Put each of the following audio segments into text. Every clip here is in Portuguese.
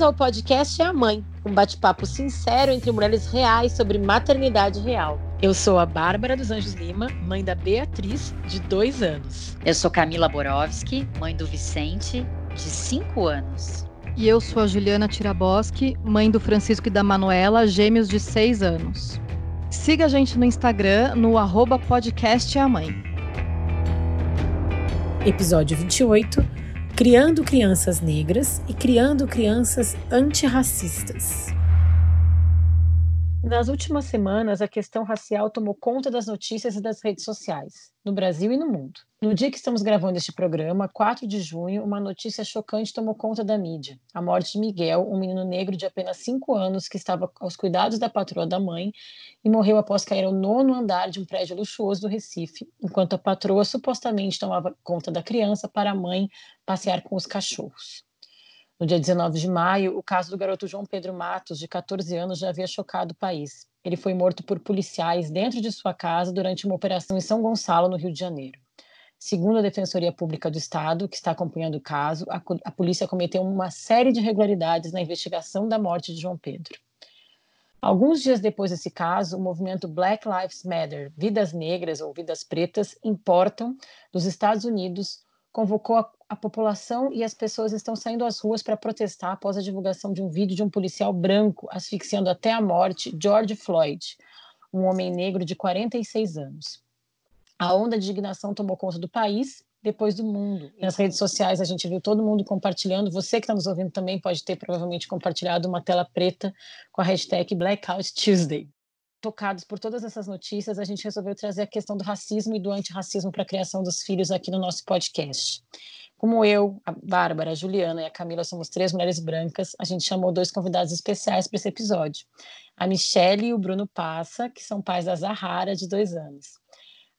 Bem-vindos ao podcast É a Mãe, um bate-papo sincero entre mulheres reais sobre maternidade real. Eu sou a Bárbara dos Anjos Lima, mãe da Beatriz, de dois anos. Eu sou Camila Borowski, mãe do Vicente, de cinco anos. E eu sou a Juliana Tiraboski, mãe do Francisco e da Manuela, gêmeos de seis anos. Siga a gente no Instagram, no arroba podcast é a mãe. Episódio 28 Criando Crianças Negras e Criando Crianças Antirracistas. Nas últimas semanas, a questão racial tomou conta das notícias e das redes sociais, no Brasil e no mundo. No dia que estamos gravando este programa, 4 de junho, uma notícia chocante tomou conta da mídia: a morte de Miguel, um menino negro de apenas 5 anos que estava aos cuidados da patroa da mãe e morreu após cair ao nono andar de um prédio luxuoso do Recife, enquanto a patroa supostamente tomava conta da criança para a mãe passear com os cachorros. No dia 19 de maio, o caso do garoto João Pedro Matos, de 14 anos, já havia chocado o país. Ele foi morto por policiais dentro de sua casa durante uma operação em São Gonçalo, no Rio de Janeiro. Segundo a Defensoria Pública do Estado, que está acompanhando o caso, a, a polícia cometeu uma série de irregularidades na investigação da morte de João Pedro. Alguns dias depois desse caso, o movimento Black Lives Matter, Vidas Negras ou Vidas Pretas Importam, dos Estados Unidos, convocou a, a, população e as pessoas estão saindo às ruas para protestar após a divulgação de um vídeo de um policial branco asfixiando até a morte George Floyd, um homem negro de 46 anos. A onda de indignação tomou conta do país, depois do mundo. Nas redes sociais a gente viu todo mundo compartilhando. Você que está nos ouvindo também pode ter provavelmente compartilhado uma tela preta com a hashtag Blackout Tuesday tocados por todas essas notícias, a gente resolveu trazer a questão do racismo e do antirracismo para a criação dos filhos aqui no nosso podcast. Como eu, a Bárbara, a Juliana e a Camila somos três mulheres brancas, a gente chamou dois convidados especiais para esse episódio. A Michelle e o Bruno Passa, que são pais da Zahara, de dois anos.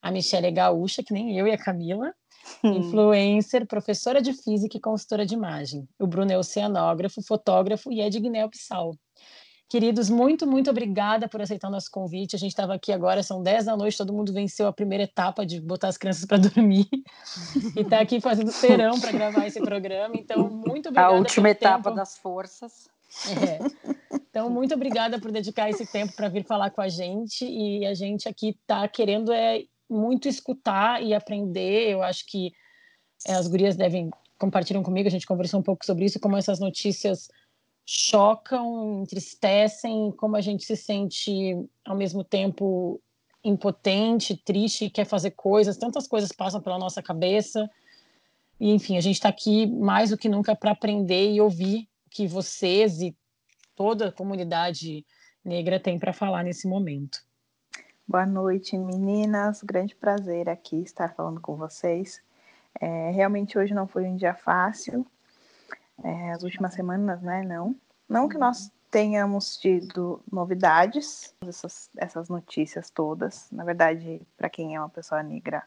A Michelle é gaúcha, que nem eu e a Camila. influencer, professora de física e consultora de imagem. O Bruno é oceanógrafo, fotógrafo e é de Guiné-Bissau. Queridos, muito, muito obrigada por aceitar o nosso convite. A gente estava aqui agora, são 10 da noite, todo mundo venceu a primeira etapa de botar as crianças para dormir e está aqui fazendo serão para gravar esse programa. Então, muito obrigada. A última etapa tempo. das forças. É. Então, muito obrigada por dedicar esse tempo para vir falar com a gente. E a gente aqui está querendo é muito escutar e aprender. Eu acho que é, as gurias devem compartilham comigo. A gente conversou um pouco sobre isso, como essas notícias chocam, entristecem, como a gente se sente ao mesmo tempo impotente, triste, quer fazer coisas, tantas coisas passam pela nossa cabeça. E enfim, a gente está aqui mais do que nunca para aprender e ouvir o que vocês e toda a comunidade negra tem para falar nesse momento. Boa noite, meninas. Grande prazer aqui estar falando com vocês. É, realmente hoje não foi um dia fácil, é, as últimas semanas, né? Não. Não que nós tenhamos tido novidades, essas, essas notícias todas. Na verdade, para quem é uma pessoa negra,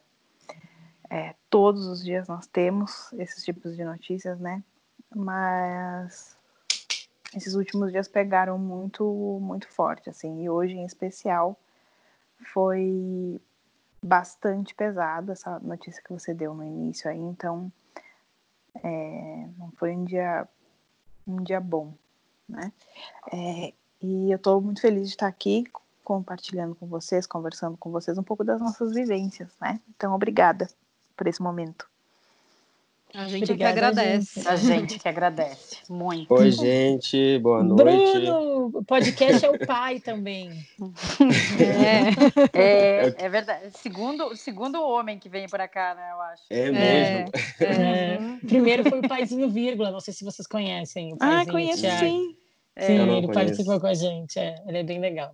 é, todos os dias nós temos esses tipos de notícias, né? Mas esses últimos dias pegaram muito, muito forte, assim. E hoje, em especial, foi bastante pesado essa notícia que você deu no início aí. Então, é, não foi um dia, um dia bom, né? É, e eu estou muito feliz de estar aqui compartilhando com vocês, conversando com vocês um pouco das nossas vivências, né? Então, obrigada por esse momento. A gente Obrigada, que agradece. Gente. A gente que agradece. Muito. Oi, gente. Boa noite. Bruno, o podcast é o pai também. É, é, é verdade. Segundo, segundo homem que vem para cá, né? Eu acho. É mesmo. É, é. Primeiro foi o paizinho vírgula. Não sei se vocês conhecem. ah, conheço Thiago. sim. Sim, ele conheço. participou com a gente. É, ele é bem legal.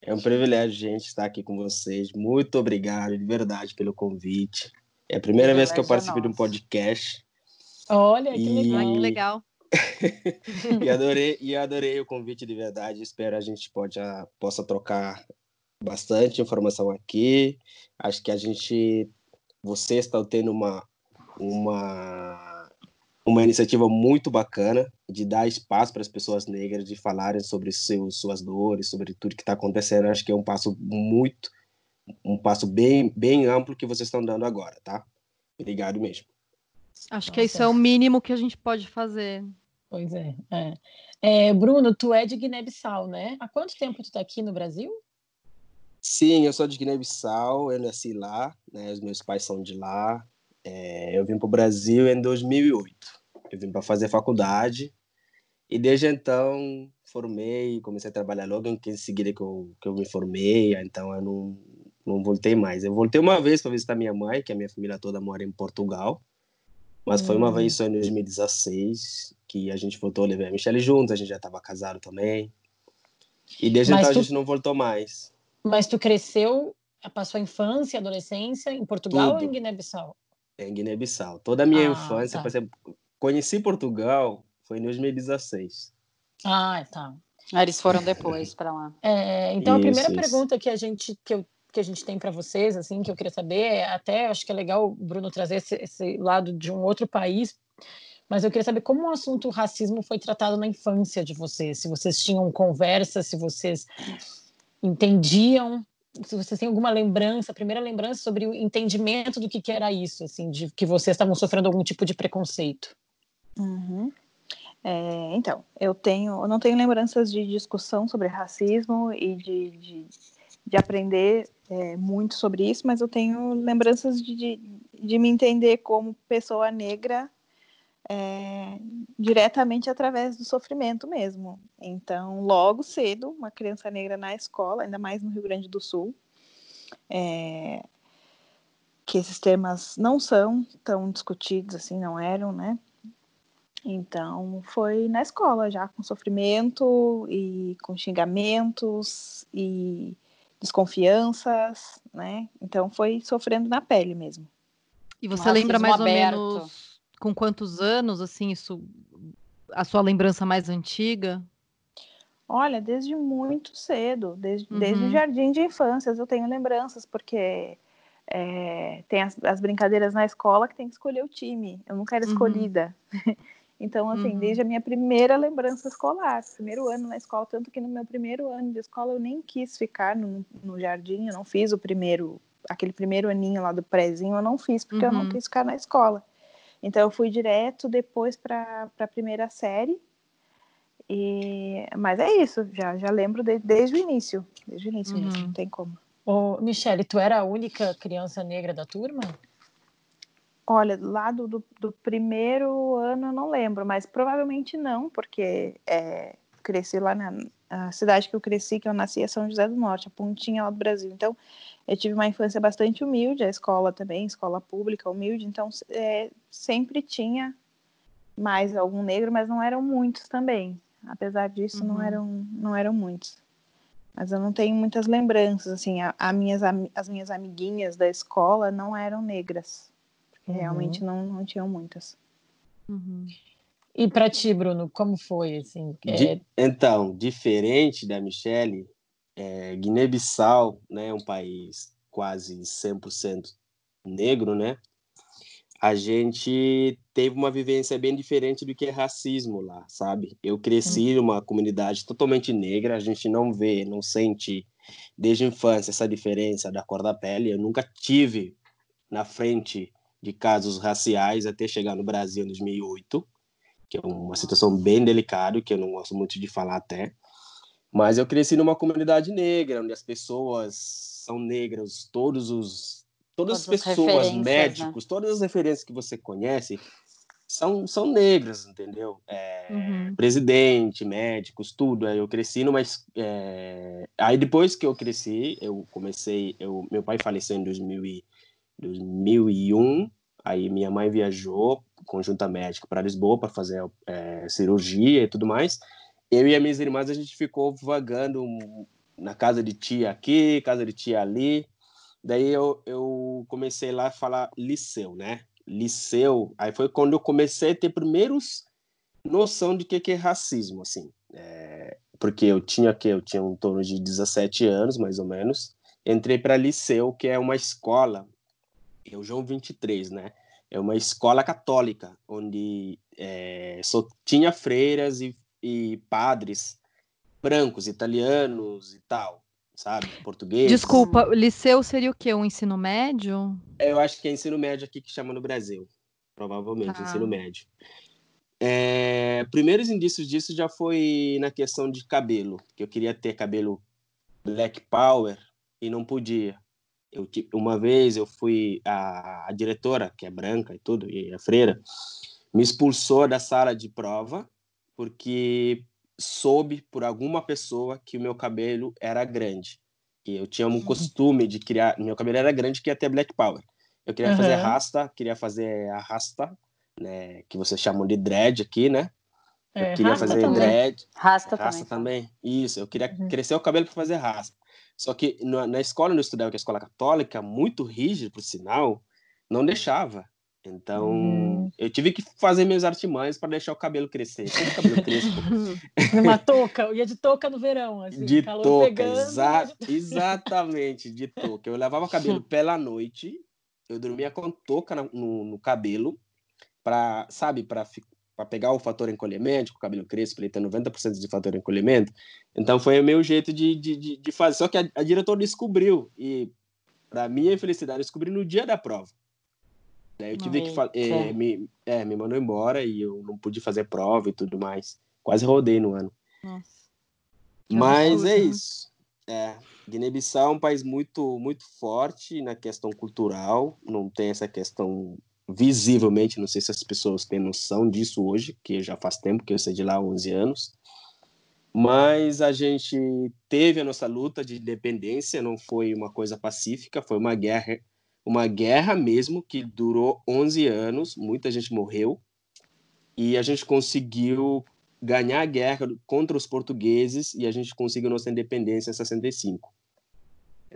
É um privilégio, gente, estar aqui com vocês. Muito obrigado, de verdade, pelo convite. É a primeira vez que eu participo de um podcast. Olha, que e... legal. Que legal. e, adorei, e adorei o convite de verdade. Espero a gente pode, a, possa trocar bastante informação aqui. Acho que a gente, vocês estão tendo uma, uma, uma iniciativa muito bacana de dar espaço para as pessoas negras de falarem sobre seus, suas dores, sobre tudo que está acontecendo. Acho que é um passo muito um passo bem, bem amplo que vocês estão dando agora, tá? Obrigado mesmo. Acho Nossa. que isso é o mínimo que a gente pode fazer. Pois é, é. é. Bruno, tu é de Guiné-Bissau, né? Há quanto tempo tu tá aqui no Brasil? Sim, eu sou de Guiné-Bissau, eu nasci lá, né? Os meus pais são de lá. É, eu vim para o Brasil em 2008. Eu vim para fazer faculdade e desde então formei, comecei a trabalhar logo em seguida que eu, que eu me formei, então eu não, não voltei mais. Eu voltei uma vez para visitar minha mãe, que a minha família toda mora em Portugal, mas foi uma vez hum. só em 2016 que a gente voltou, a levar a Michelle juntos, a gente já estava casado também. E desde mas então tu... a gente não voltou mais. Mas tu cresceu, passou a infância, adolescência em Portugal Tudo. ou em Guiné-Bissau? Em Guiné-Bissau. Toda a minha ah, infância, tá. conheci Portugal foi em 2016. Ah, tá. Ah, eles foram depois para lá. É, então isso, a primeira isso. pergunta que a gente que, eu, que a gente tem para vocês, assim, que eu queria saber, até acho que é legal o Bruno trazer esse, esse lado de um outro país, mas eu queria saber como o assunto racismo foi tratado na infância de vocês, se vocês tinham conversa, se vocês entendiam, se vocês têm alguma lembrança, primeira lembrança sobre o entendimento do que, que era isso, assim, de que vocês estavam sofrendo algum tipo de preconceito. Uhum. É, então, eu tenho, eu não tenho lembranças de discussão sobre racismo e de, de, de aprender é, muito sobre isso, mas eu tenho lembranças de, de, de me entender como pessoa negra é, diretamente através do sofrimento mesmo. Então, logo cedo, uma criança negra na escola, ainda mais no Rio Grande do Sul, é, que esses temas não são tão discutidos assim, não eram, né? Então, foi na escola já, com sofrimento e com xingamentos e desconfianças, né? Então, foi sofrendo na pele mesmo. E você um lembra mais aberto. ou menos com quantos anos, assim, isso, a sua lembrança mais antiga? Olha, desde muito cedo, desde, uhum. desde o jardim de infâncias eu tenho lembranças, porque é, tem as, as, brincadeiras na escola que tem que escolher o time. Eu nunca era uhum. Então, assim, uhum. desde a minha primeira lembrança escolar, primeiro ano na escola, tanto que no meu primeiro ano de escola eu nem quis ficar no, no jardim, eu não fiz o primeiro, aquele primeiro aninho lá do prézinho, eu não fiz, porque uhum. eu não uhum. quis ficar na escola. Então, eu fui direto depois para a primeira série, e... mas é isso, já, já lembro de, desde o início, desde o início uhum. mesmo, não tem como. Ô, Michele, tu era a única criança negra da turma? Olha, lá do, do, do, primeiro ano eu não lembro, mas provavelmente não, porque é, cresci lá na a cidade que eu cresci, que eu nasci, é São José do Norte, a pontinha lá do Brasil. Então, eu tive uma infância bastante humilde, a escola também, escola pública humilde, então é, sempre tinha mais algum negro, mas não eram muitos também. Apesar disso, uhum. não eram não eram muitos. Mas eu não tenho muitas lembranças, assim, a, a minhas, as minhas amiguinhas da escola não eram negras. Uhum. Realmente não, não tinham muitas. Uhum. E para ti, Bruno, como foi? Assim, é... Então, diferente da Michelle, é, Guiné-Bissau né, é um país quase 100% negro, né? A gente teve uma vivência bem diferente do que é racismo lá, sabe? Eu cresci uhum. numa comunidade totalmente negra, a gente não vê, não sente desde a infância essa diferença da cor da pele. Eu nunca tive na frente de casos raciais até chegar no Brasil em 2008, que é uma situação bem delicada, que eu não gosto muito de falar até. Mas eu cresci numa comunidade negra, onde as pessoas são negras, todos os todas, as pessoas, médicos, né? todas as referências que você conhece são, são negras, entendeu? É, uhum. Presidente, médicos, tudo. Eu cresci numa. É... Aí depois que eu cresci, eu comecei. Eu, meu pai faleceu em 2000 e, 2001. Aí minha mãe viajou conjunta médica para Lisboa para fazer é, cirurgia e tudo mais. Eu e as minhas irmãs a gente ficou vagando na casa de tia aqui, casa de tia ali. Daí eu, eu comecei lá a falar liceu, né? Liceu. Aí foi quando eu comecei a ter primeiros noção de que que é racismo, assim. É, porque eu tinha que eu tinha um torno de 17 anos, mais ou menos. Entrei para liceu, que é uma escola é o João 23, né? É uma escola católica, onde é, só tinha freiras e, e padres brancos, italianos e tal, sabe? Português. Desculpa, liceu seria o quê? Um ensino médio? Eu acho que é ensino médio aqui que chama no Brasil. Provavelmente, ah. ensino médio. É, primeiros indícios disso já foi na questão de cabelo, que eu queria ter cabelo black power e não podia. Eu, uma vez eu fui a, a diretora, que é branca e tudo, e a freira, me expulsou da sala de prova porque soube por alguma pessoa que o meu cabelo era grande. E eu tinha um uhum. costume de criar. Meu cabelo era grande, que ia ter black power. Eu queria uhum. fazer rasta, queria fazer a rasta, né? Que vocês chamam de dread aqui, né? Eu é, queria fazer também. dread. Rasta, rasta também. também. Isso, eu queria uhum. crescer o cabelo para fazer rasta. Só que na, na escola onde eu estudava, que é a escola católica, muito rígida, por sinal, não deixava. Então, hum. eu tive que fazer meus artimanhos para deixar o cabelo crescer. O cabelo crespo. Numa touca, eu ia de touca no verão, assim, de touca, pegando, exa de... exatamente, de touca. Eu lavava o cabelo pela noite, eu dormia com touca no, no cabelo, para, sabe, para pegar o fator encolhimento, o cabelo crespo, ele tem 90% de fator encolhimento. Então, foi o meu jeito de, de, de fazer. Só que a, a diretora descobriu, e para minha infelicidade, descobri no dia da prova. Daí eu tive que é, me, é, me mandou embora e eu não pude fazer prova e tudo mais. Quase rodei no ano. Nossa. Mas é isso. É, Guiné-Bissau é um país muito, muito forte na questão cultural, não tem essa questão visivelmente, não sei se as pessoas têm noção disso hoje, que já faz tempo que eu sei de lá há 11 anos, mas a gente teve a nossa luta de independência, não foi uma coisa pacífica, foi uma guerra uma guerra mesmo que durou 11 anos, muita gente morreu, e a gente conseguiu ganhar a guerra contra os portugueses e a gente conseguiu nossa independência em 65.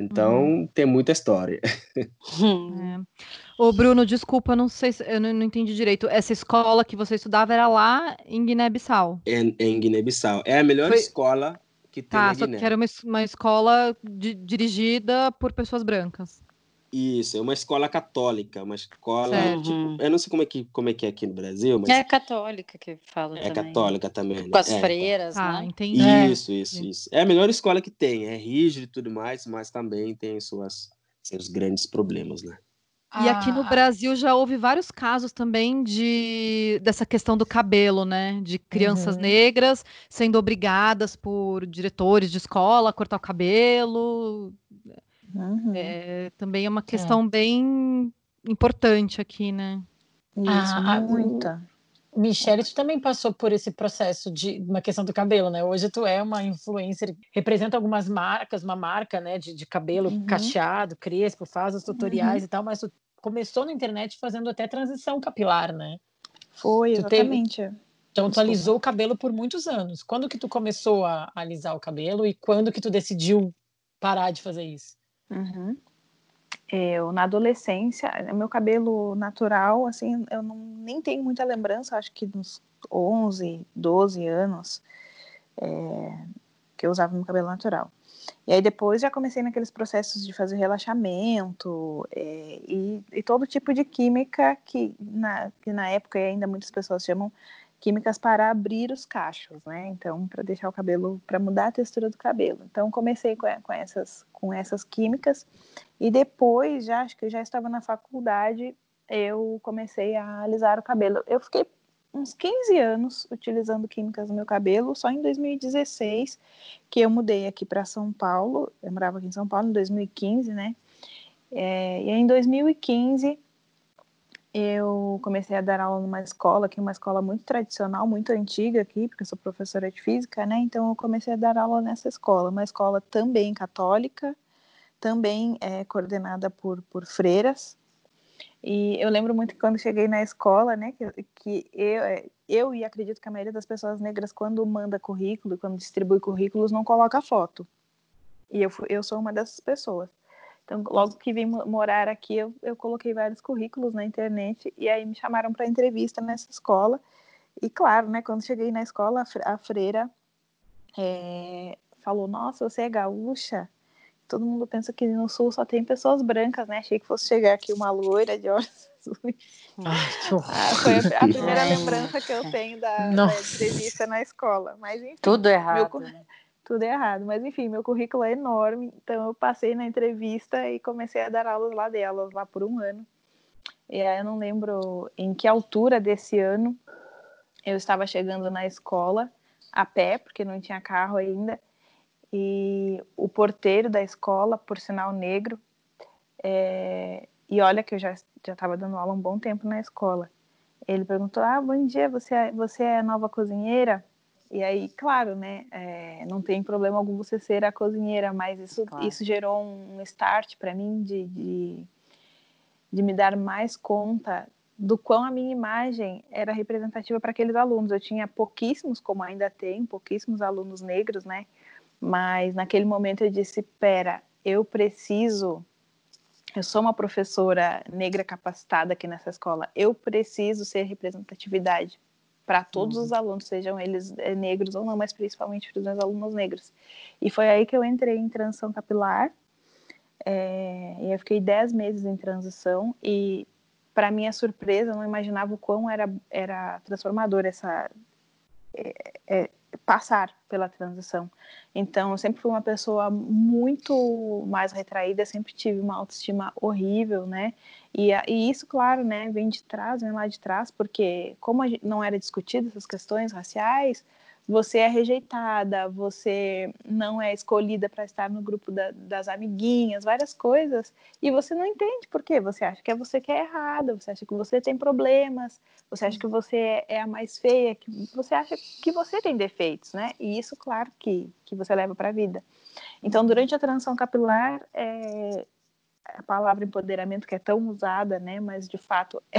Então, hum. tem muita história. É. Ô, Bruno, desculpa, não sei se eu não, não, entendi direito. Essa escola que você estudava era lá em Guiné-Bissau? É, em Guiné-Bissau. É a melhor Foi... escola que tem tá, na Guiné. Só que era uma, uma escola de, dirigida por pessoas brancas. Isso, é uma escola católica, uma escola, tipo, eu não sei como é que como é que é aqui no Brasil, mas é católica que fala é também. católica também, né? com as é, freiras, ah, né? Entendi. Isso, isso, isso. É a melhor escola que tem, é rígido e tudo mais, mas também tem suas seus grandes problemas, né? E aqui no ah. Brasil já houve vários casos também de dessa questão do cabelo, né? De crianças uhum. negras sendo obrigadas por diretores de escola a cortar o cabelo. Uhum. É, também é uma questão é. bem importante aqui, né? Isso, ah, muita. Michelle, tu também passou por esse processo de uma questão do cabelo, né? Hoje tu é uma influencer, representa algumas marcas, uma marca, né, de, de cabelo uhum. cacheado, crespo, faz os tutoriais uhum. e tal, mas tu começou na internet fazendo até transição capilar, né? Foi, exatamente. Teve... Então tu alisou o cabelo por muitos anos. Quando que tu começou a alisar o cabelo e quando que tu decidiu parar de fazer isso? Uhum. Eu, na adolescência, meu cabelo natural, assim, eu não, nem tenho muita lembrança, acho que uns 11, 12 anos é, que eu usava meu cabelo natural. E aí depois já comecei naqueles processos de fazer relaxamento é, e, e, todo tipo de química que na, que na época ainda muitas pessoas chamam químicas para abrir os cachos, né? Então, para deixar o cabelo, para mudar a textura do cabelo. Então, comecei com, com, essas, com essas químicas e depois, já acho que eu já estava na faculdade, eu comecei a alisar o cabelo. Eu fiquei uns 15 anos utilizando químicas no meu cabelo, só em 2016 que eu mudei aqui para São Paulo. Eu morava aqui em São Paulo em 2015, né? É, e em 2015 eu comecei a dar aula numa escola, que é uma escola muito tradicional, muito antiga aqui, porque eu sou professora de física, né? Então eu comecei a dar aula nessa escola, uma escola também católica, também é, coordenada por, por freiras. E eu lembro muito que quando cheguei na escola, né, que, que eu, é, eu e acredito que a maioria das pessoas negras, quando manda currículo, quando distribui currículos, não coloca foto. E eu, eu sou uma dessas pessoas. Então, logo que vim morar aqui, eu, eu coloquei vários currículos na internet e aí me chamaram para entrevista nessa escola. E claro, né, quando cheguei na escola, a freira é, falou: Nossa, você é gaúcha? Todo mundo pensa que no sul só tem pessoas brancas, né? Achei que fosse chegar aqui uma loira de olhos azuis. Ah, foi a, a primeira lembrança que eu tenho da, da, entrevista na escola. Mas enfim, tudo errado. Meu, né? Tudo errado. Mas enfim, meu currículo é enorme, então eu passei na entrevista e comecei a dar aulas lá delas, lá por um ano. E aí eu não lembro em que altura desse ano eu estava chegando na escola a pé, porque não tinha carro ainda, e o porteiro da escola, por sinal negro, é, e olha que eu já estava dando aula um bom tempo na escola. Ele perguntou: Ah, bom dia, você é, você é nova cozinheira? E aí, claro, né? É, não tem problema algum você ser a cozinheira, mas isso, claro. isso gerou um start para mim de, de, de me dar mais conta do quão a minha imagem era representativa para aqueles alunos. Eu tinha pouquíssimos, como ainda tem, pouquíssimos alunos negros, né? Mas naquele momento eu disse: pera, eu preciso. Eu sou uma professora negra capacitada aqui nessa escola. Eu preciso ser representatividade para todos uhum. os alunos, sejam eles eh, negros ou não, mas principalmente para os meus alunos negros. E foi aí que eu entrei em transição capilar. É, e eu fiquei 10 meses em transição e para minha surpresa, eu não imaginava o quão era, era transformador essa é, é, passar pela transição. Então, eu sempre fui uma pessoa muito mais retraída, sempre tive uma autoestima horrível, né? E, e isso, claro, né, vem de trás, vem lá de trás, porque como não era discutido essas questões raciais, você é rejeitada, você não é escolhida para estar no grupo da, das amiguinhas, várias coisas, e você não entende por quê. Você acha que é você que é errada, você acha que você tem problemas, você acha que você é, a mais feia, que você acha que você tem defeitos, né? E isso, claro, que, que você leva para a vida. Então, durante a transição capilar, é, a palavra empoderamento que é tão usada, né? Mas de fato é,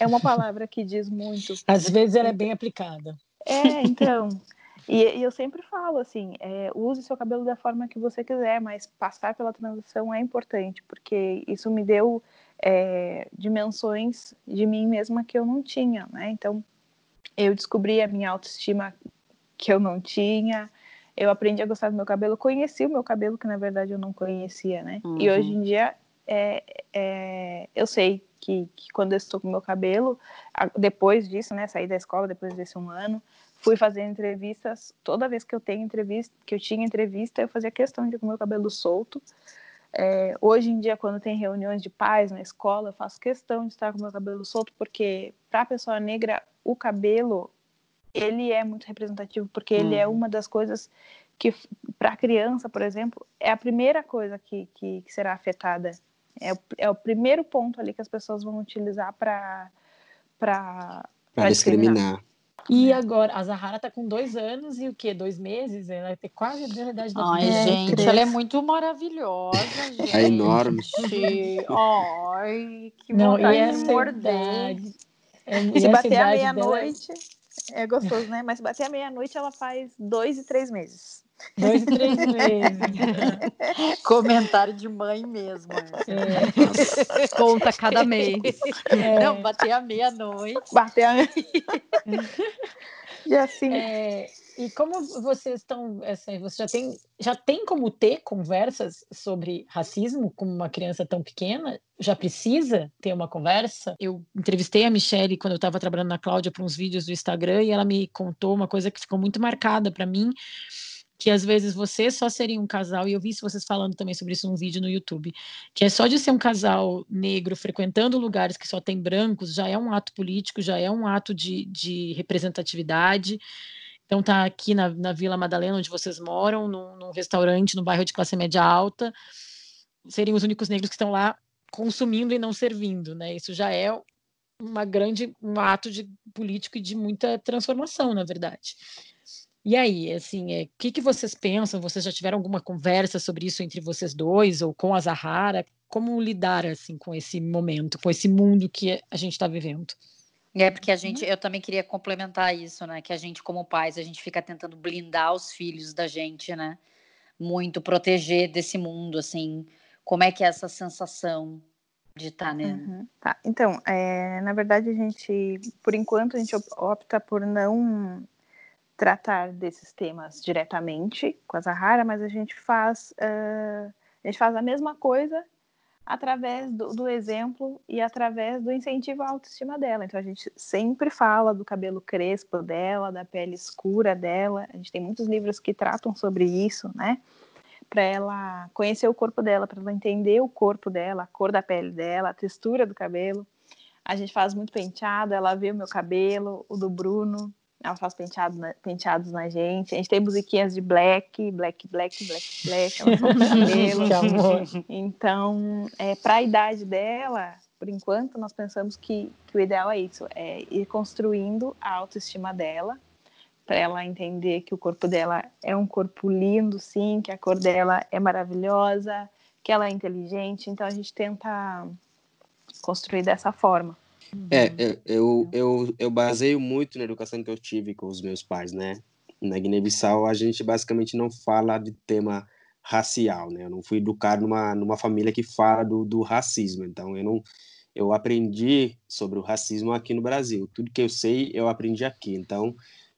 é uma palavra que diz muito. Às vezes ela é bem aplicada. É, então. E, e, eu sempre falo assim, é, use seu cabelo da forma que você quiser, mas passar pela transição é importante, porque isso me deu é, dimensões de mim mesma que eu não tinha, né? Então, eu descobri a minha autoestima que eu não tinha, eu aprendi a gostar do meu cabelo, conheci o meu cabelo que na verdade eu não conhecia, né? Uhum. E hoje em dia é, é, eu sei que, que, quando eu estou com o meu cabelo, depois disso, né, saí da escola depois desse um ano, fui fazer entrevistas. Toda vez que eu tenho entrevista, que eu tinha entrevista, eu fazia questão de com o meu cabelo solto. É, hoje em dia, quando tem reuniões de pais na escola, eu faço questão de estar com o meu cabelo solto, porque para a pessoa negra, o cabelo ele é muito representativo, porque ele é uhum. uma das coisas que, para a criança, por exemplo, é a primeira coisa que, que, que será afetada. É o, é o primeiro ponto ali que as pessoas vão utilizar para para discriminar. discriminar. E agora, a Zahara tá com dois anos e o quê? Dois meses? Ela vai ter quase a verdade da Ai, vida. gente, ela é muito maravilhosa, gente. É enorme. Ai, que Não, vontade e de morder. É, e se bater à meia-noite, dela... é gostoso, né? Mas se bater à meia-noite, ela faz dois e três meses. Dois e três meses. Comentário de mãe mesmo. É. Conta cada mês. É. Não, bater a meia-noite. Bater a E assim. É, e como vocês estão. Assim, você já tem, já tem como ter conversas sobre racismo com uma criança tão pequena? Já precisa ter uma conversa? Eu entrevistei a Michelle quando eu estava trabalhando na Cláudia para uns vídeos do Instagram e ela me contou uma coisa que ficou muito marcada para mim que às vezes você só seria um casal, e eu vi vocês falando também sobre isso num vídeo no YouTube, que é só de ser um casal negro frequentando lugares que só tem brancos, já é um ato político, já é um ato de, de representatividade. Então tá aqui na, na Vila Madalena, onde vocês moram, num, num restaurante, no bairro de classe média alta, seriam os únicos negros que estão lá consumindo e não servindo, né? Isso já é uma grande um ato de político e de muita transformação, na verdade. E aí, assim, é, o que, que vocês pensam? Vocês já tiveram alguma conversa sobre isso entre vocês dois ou com a Zahara? Como lidar assim com esse momento, com esse mundo que a gente está vivendo? É porque a gente, eu também queria complementar isso, né? Que a gente, como pais, a gente fica tentando blindar os filhos da gente, né? Muito proteger desse mundo, assim. Como é que é essa sensação de estar, tá, né? Uhum. Tá. Então, é, na verdade, a gente, por enquanto, a gente opta por não tratar desses temas diretamente com a Zahara, mas a gente faz uh, a gente faz a mesma coisa através do, do, exemplo e através do incentivo à autoestima dela. Então a gente sempre fala do cabelo crespo dela, da pele escura dela. A gente tem muitos livros que tratam sobre isso, né? Para ela conhecer o corpo dela, para ela entender o corpo dela, a cor da pele dela, a textura do cabelo. A gente faz muito penteado, ela vê o meu cabelo, o do Bruno, ela faz penteado na, penteados na gente. A gente tem musiquinhas de black, black, black, black, black. Ela cabelo. então, é, para a idade dela, por enquanto, nós pensamos que, que o ideal é isso, é ir construindo a autoestima dela, para ela entender que o corpo dela é um corpo lindo, sim, que a cor dela é maravilhosa, que ela é inteligente. Então, a gente tenta construir dessa forma. É, é, eu, eu, eu baseio muito na educação que eu tive com os meus pais, né? Na Guiné-Bissau, a gente basicamente não fala de tema racial, né? Eu não fui educado numa, numa família que fala do, do racismo, então eu não eu aprendi sobre o racismo aqui no Brasil. Tudo que eu sei, eu aprendi aqui. Então,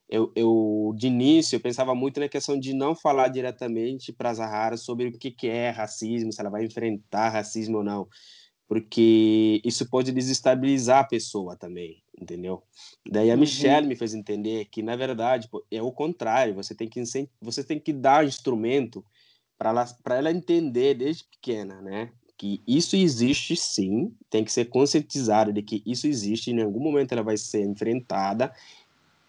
eu, eu de início eu pensava muito na questão de não falar diretamente para a Zahara sobre o que, que é racismo, se ela vai enfrentar racismo ou não porque isso pode desestabilizar a pessoa também, entendeu? Daí a uhum. Michelle me fez entender que na verdade é o contrário, você tem que você tem que dar instrumento para ela para ela entender desde pequena, né? Que isso existe sim, tem que ser conscientizada de que isso existe, em algum momento ela vai ser enfrentada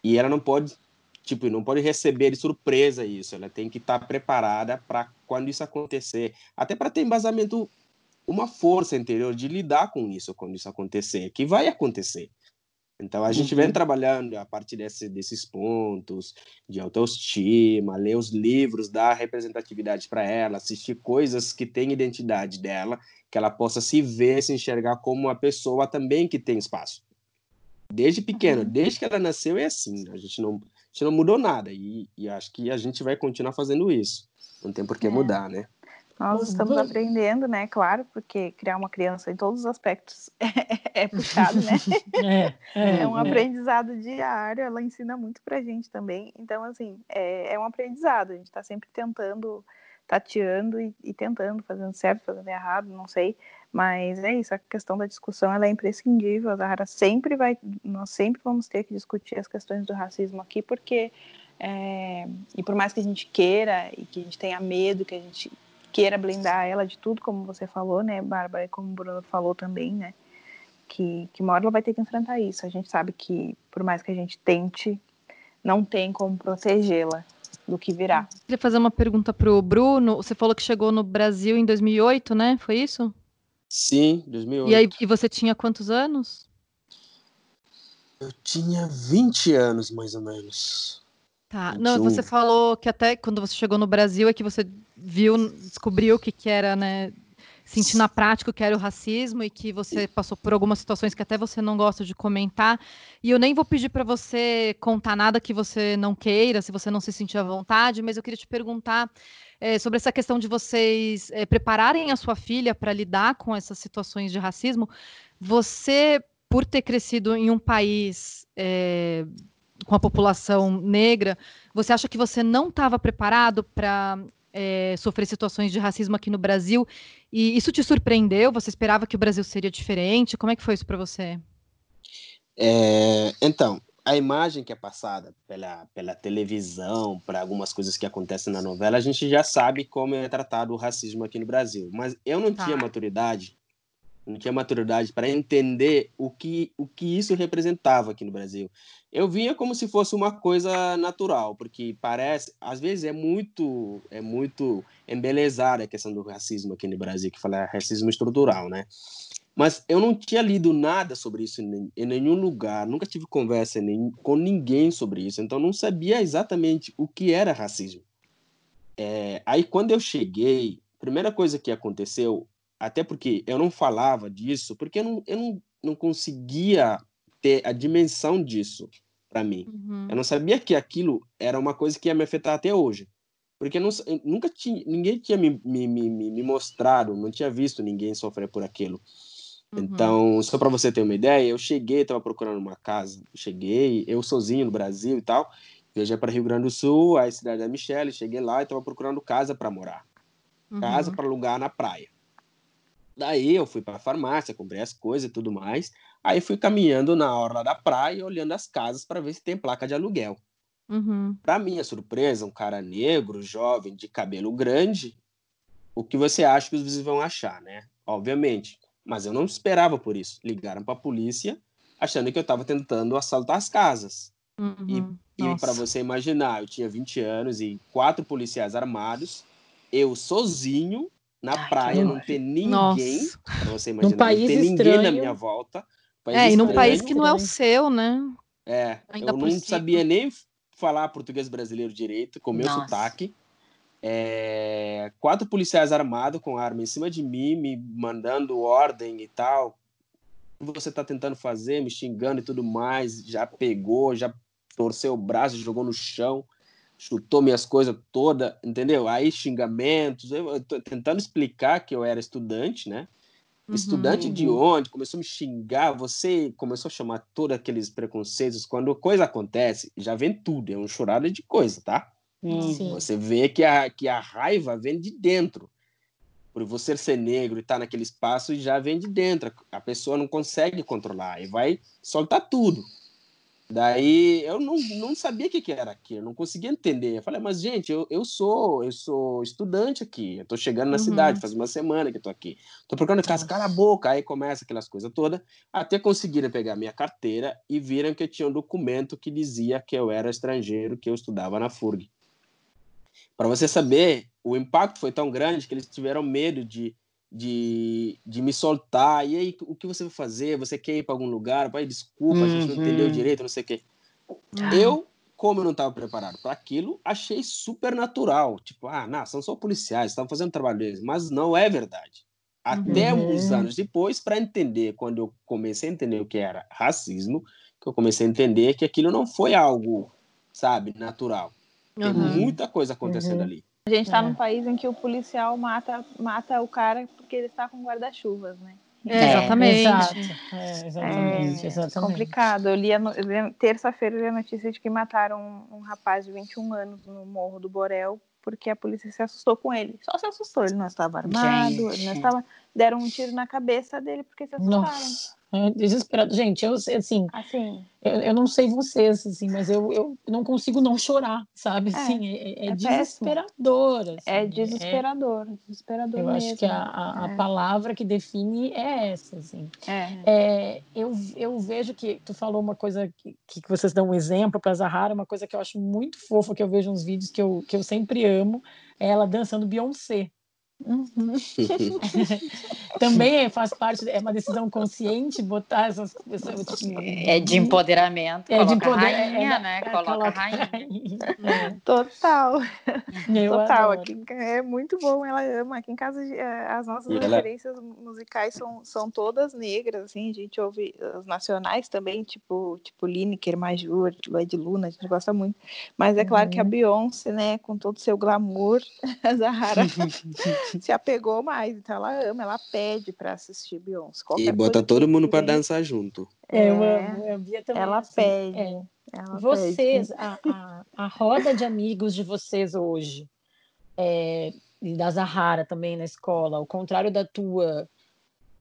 e ela não pode tipo, não pode receber de surpresa isso, ela tem que estar tá preparada para quando isso acontecer, até para ter embasamento uma força interior de lidar com isso quando isso acontecer, que vai acontecer. Então a gente vem uhum. trabalhando a partir desse, desses pontos de autoestima, ler os livros, dar representatividade para ela, assistir coisas que têm identidade dela, que ela possa se ver, se enxergar como uma pessoa também que tem espaço. Desde pequeno, uhum. desde que ela nasceu é assim. A gente não, a gente não mudou nada e, e acho que a gente vai continuar fazendo isso. Não tem por que é. mudar, né? Nós estamos aprendendo, né? Claro, porque criar uma criança em todos os aspectos é, é puxado, né? É, é, é um é. aprendizado diário, ela ensina muito pra gente também. Então, assim, é, é um aprendizado. A gente está sempre tentando, tateando e, e, tentando, fazendo certo, fazendo errado, não sei. Mas é isso, a questão da discussão ela é imprescindível. A Zahara sempre vai, nós sempre vamos ter que discutir as questões do racismo aqui, porque. É, e por mais que a gente queira e que a gente tenha medo, que a gente queira blindar ela de tudo, como você falou, né, Bárbara, e como o Bruno falou também, né, que, que uma hora ela vai ter que enfrentar isso. A gente sabe que, por mais que a gente tente, não tem como protegê-la do que virá. Eu queria fazer uma pergunta para o Bruno. Você falou que chegou no Brasil em 2008, né? Foi isso? Sim, 2008. E, aí, e você tinha quantos anos? Eu tinha 20 anos, mais ou menos. Tá, não, você falou que até quando você chegou no Brasil é que você viu, descobriu o que, que era, né, sentir na prática o que era o racismo e que você passou por algumas situações que até você não gosta de comentar. E eu nem vou pedir para você contar nada que você não queira, se você não se sentir à vontade, mas eu queria te perguntar é, sobre essa questão de vocês é, prepararem a sua filha para lidar com essas situações de racismo. Você, por ter crescido em um país é, com a população negra, você acha que você não estava preparado para é, sofrer situações de racismo aqui no Brasil? E isso te surpreendeu? Você esperava que o Brasil seria diferente? Como é que foi isso para você? É, então, a imagem que é passada pela, pela televisão, para algumas coisas que acontecem na novela, a gente já sabe como é tratado o racismo aqui no Brasil. Mas eu não tá. tinha maturidade não tinha maturidade para entender o que, o que isso representava aqui no Brasil. Eu vinha como se fosse uma coisa natural, porque parece, às vezes é muito, é muito embelezada a questão do racismo aqui no Brasil, que fala racismo estrutural, né? Mas eu não tinha lido nada sobre isso em, nenhum lugar, nunca tive conversa com ninguém sobre isso, então não sabia exatamente o que era racismo. É, aí quando eu cheguei, primeira coisa que aconteceu até porque eu não falava disso, porque eu não, eu não, não conseguia ter a dimensão disso para mim. Uhum. Eu não sabia que aquilo era uma coisa que ia me afetar até hoje. Porque não, nunca tinha, ninguém tinha me, me, me, me mostrado, não tinha visto ninguém sofrer por aquilo. Uhum. Então, só para você ter uma ideia, eu cheguei, estava procurando uma casa. Cheguei, eu sozinho no Brasil e tal. Viajei para Rio Grande do Sul, a cidade da Michelle. Cheguei lá e estava procurando casa para morar. Uhum. Casa para alugar na praia. Daí eu fui para a farmácia, comprei as coisas e tudo mais. Aí fui caminhando na orla da praia, olhando as casas para ver se tem placa de aluguel. Uhum. Para minha surpresa, um cara negro, jovem, de cabelo grande. O que você acha que os vizinhos vão achar, né? Obviamente, mas eu não esperava por isso. Ligaram para a polícia achando que eu estava tentando assaltar as casas. Uhum. E, e para você imaginar, eu tinha 20 anos e quatro policiais armados, eu sozinho na Ai, praia, não tem ninguém, para você imaginar, não tem ninguém na minha volta. País É, e num país que não é o seu, né? É, Ainda eu não cima. sabia nem falar português brasileiro direito, com meu Nossa. sotaque. É, quatro policiais armados com arma em cima de mim, me mandando ordem e tal. O que você tá tentando fazer, me xingando e tudo mais. Já pegou, já torceu o braço, jogou no chão, chutou minhas coisas todas, entendeu? Aí xingamentos. Eu, eu tô tentando explicar que eu era estudante, né? Uhum. Estudante de onde? Começou a me xingar, você começou a chamar todos aqueles preconceitos. Quando coisa acontece, já vem tudo, é um churrada de coisa, tá? Sim. Você vê que a, que a raiva vem de dentro. Por você ser negro e estar naquele espaço, já vem de dentro. A pessoa não consegue controlar e vai soltar tudo. Daí eu não, não sabia o que, que era aquilo, eu não conseguia entender. Eu falei, mas gente, eu, eu sou eu sou estudante aqui, eu tô chegando na Uhum. cidade, faz uma semana que eu tô aqui. Tô procurando casa, cala a boca, aí começa aquelas coisas todas, até conseguirem pegar minha carteira e viram que eu tinha um documento que dizia que eu era estrangeiro, que eu estudava na FURG. Para você saber, o impacto foi tão grande que eles tiveram medo de, de, de me soltar. E aí, o que você vai fazer? Você quer ir para algum lugar? Pai, desculpa, a gente não Uhum. entendeu direito, não sei o quê. Eu, como eu não estava preparado para aquilo, achei super natural. Tipo, ah, não, são só policiais, estavam fazendo o trabalho deles. Mas não é verdade. Até Uhum. uns anos depois, para entender, quando eu comecei a entender o que era racismo, que eu comecei a entender que aquilo não foi algo, sabe, natural. Tem Uhum. muita coisa acontecendo Uhum. ali. A gente está É. num país em que o policial mata, mata o cara porque ele está com guarda-chuvas, né? É, É, exatamente. É, exatamente, É exatamente. complicado. Eu li, terça-feira eu li a notícia de que mataram um, um rapaz de 21 anos no Morro do Borel porque a polícia se assustou com ele. Só se assustou, ele não estava armado, ele não Gente. estava. Deram um tiro na cabeça dele porque se assustaram. Nossa, é desesperado. Gente, eu assim, Assim, eu, eu não sei vocês, assim, mas eu, eu não consigo não chorar, sabe? É, Assim, é, é é desesperador. assim, é desesperador, desesperador eu mesmo. acho que a, a, a É. palavra que define é essa, assim. É. É, eu, eu vejo que tu falou uma coisa que, que vocês dão um exemplo para Zahara, uma coisa que eu acho muito fofa, que eu vejo uns vídeos que eu, que eu sempre amo, é ela dançando Beyoncé. Uhum. Também é- faz parte, é uma decisão consciente botar essas pessoas. Tipo, É de empoderamento. É de coloca a empoder- rainha, é da- né? é, Coloca coloca rainha. rainha. Total. É, eu Total, adoro. aqui é muito bom, ela ama. Aqui em casa as nossas ela- referências musicais são, são todas negras, assim, a gente ouve as nacionais também, tipo, tipo Lineker, Majur, Led Luna, a gente gosta muito. Mas é claro que a Uhum. Beyoncé, né, com todo o seu glamour, a Zahara se apegou mais, então ela ama, ela pede para assistir Beyoncé. E bota todo mundo para dançar junto. É, eu É, amo, eu via também. ela assim, pede. é. ela pede. Vocês, a, a, a roda de amigos de vocês hoje, é, e da Zahara também na escola, ao contrário da tua,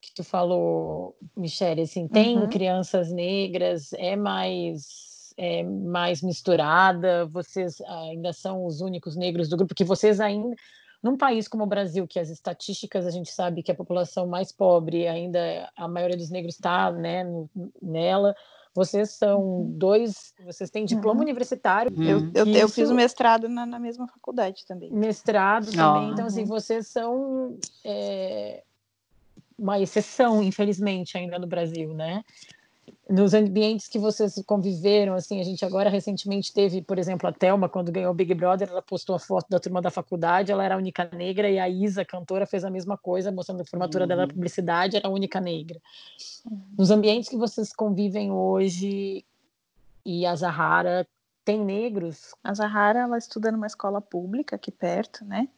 que tu falou, Michele, assim, tem Uhum. crianças negras, é mais, é mais misturada, vocês ainda são os únicos negros do grupo, que vocês ainda, num país como o Brasil, que as estatísticas a gente sabe que a população mais pobre ainda, a maioria dos negros está né, no- nela, vocês são dois, vocês têm diploma Uhum. universitário, Eu, Hum. eu, eu fiz o mestrado na, na mesma faculdade também. mestrado também, então assim, Uhum. vocês são é, uma exceção, infelizmente, ainda no Brasil, né? Nos ambientes que vocês conviveram, assim, a gente agora recentemente teve, por exemplo, a Thelma, quando ganhou o Big Brother, ela postou a foto da turma da faculdade, ela era a única negra, e a Isa, cantora, fez a mesma coisa, mostrando a formatura dela na Uhum. publicidade, era a única negra. Nos ambientes que vocês convivem hoje, e a Zahara, tem negros? A Zahara, ela estuda numa escola pública aqui perto, né?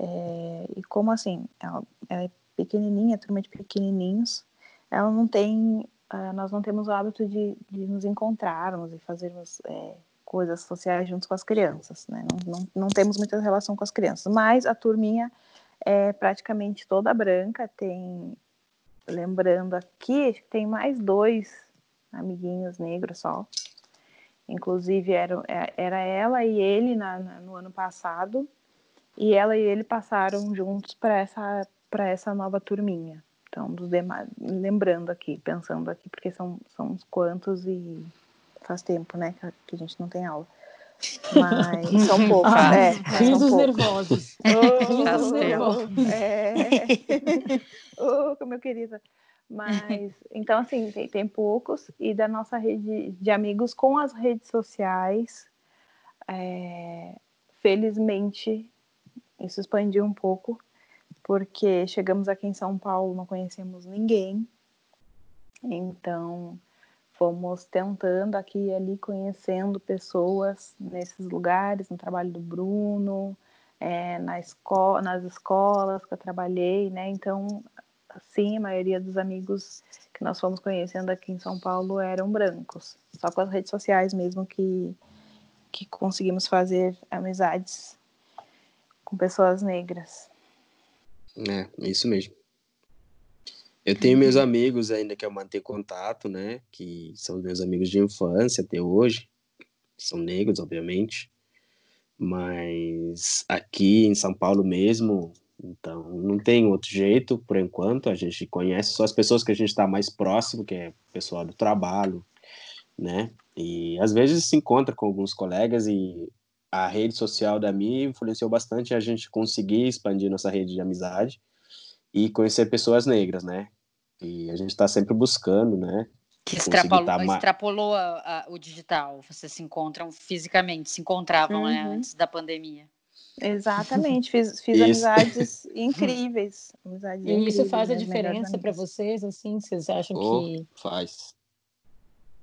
É, e como assim, ela, ela é pequenininha, turma de pequenininhos, ela não tem, ah, nós não temos o hábito de, de nos encontrarmos e fazermos é, coisas sociais juntos com as crianças, né? Não, não, não temos muita relação com as crianças, mas a turminha é praticamente toda branca, tem, lembrando aqui, tem mais dois amiguinhos negros só, Inclusive, era, era ela e ele na, na, no ano passado, e ela e ele passaram juntos para essa, essa nova turminha. Então, dos demais, lembrando aqui, pensando aqui, porque são, são uns quantos e faz tempo, né, que a gente não tem aula. Mas são poucos, ah, é. Risos nervosos. Oh, Risos nervosos. É. oh, como eu querida. Mas, então, assim, tem, tem poucos, e da nossa rede de amigos com as redes sociais, é, felizmente, isso expandiu um pouco, porque chegamos aqui em São Paulo, não conhecemos ninguém, então fomos tentando aqui e ali, conhecendo pessoas nesses lugares, no trabalho do Bruno, é, na escola, nas escolas que eu trabalhei, né? Então, sim, a maioria dos amigos que nós fomos conhecendo aqui em São Paulo eram brancos. Só com as redes sociais mesmo que, que conseguimos fazer amizades com pessoas negras. É, isso mesmo. Eu tenho meus uhum. amigos ainda que eu mantenho contato, né? Que são meus amigos de infância até hoje. São negros, obviamente. Mas aqui em São Paulo mesmo, então, não tem outro jeito, por enquanto. A gente conhece só as pessoas que a gente está mais próximo, que é o pessoal do trabalho, né? E às vezes se encontra com alguns colegas e a rede social da Mi influenciou bastante a gente conseguir expandir nossa rede de amizade e conhecer pessoas negras, né? E a gente está sempre buscando, né? Que extrapolou, tá extrapolou a, a, o digital. Vocês se encontram fisicamente, se encontravam né, uhum. né, antes da pandemia. Exatamente, fiz, fiz amizades incríveis. Amizades e incríveis, isso faz a diferença para vocês, assim? Vocês acham oh, que. Faz.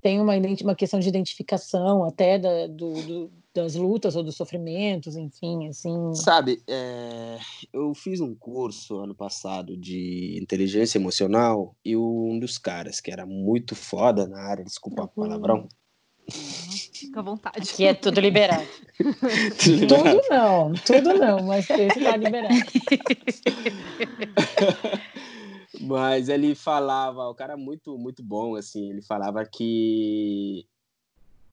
Tem uma, uma questão de identificação até da, do, do, das lutas ou dos sofrimentos, enfim, assim. Sabe, é, eu fiz um curso ano passado de inteligência emocional e um dos caras que era muito foda na área, desculpa o palavrão, Fica à vontade. Aqui é tudo liberado. tudo não, tudo não, mas esse está liberado. mas ele falava, o cara muito, muito bom, assim, ele falava que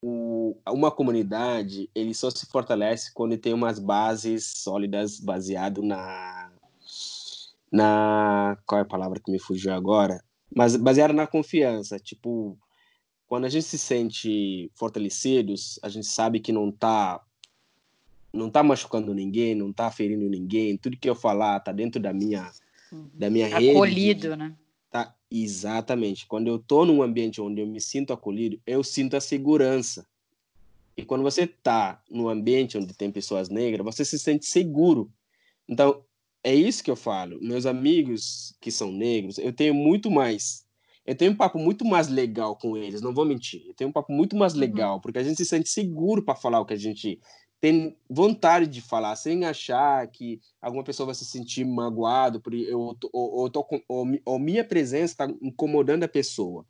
o, uma comunidade ele só se fortalece quando tem umas bases sólidas baseado na na qual é a palavra que me fugiu agora? Mas baseado na confiança tipo quando a gente se sente fortalecidos, a gente sabe que não tá não tá machucando ninguém, não tá ferindo ninguém, tudo que eu falar tá dentro da minha uhum. da minha acolhido, rede. Acolhido, né? Tá exatamente. Quando eu tô num ambiente onde eu me sinto acolhido, eu sinto a segurança. E quando você tá num ambiente onde tem pessoas negras, você se sente seguro. Então, é isso que eu falo. Meus amigos que são negros, eu tenho muito mais eu tenho um papo muito mais legal com eles, não vou mentir. Eu tenho um papo muito mais uhum. legal, porque a gente se sente seguro para falar o que a gente tem vontade de falar, sem achar que alguma pessoa vai se sentir magoado, por eu, ou, ou, tô, ou, ou minha presença está incomodando a pessoa.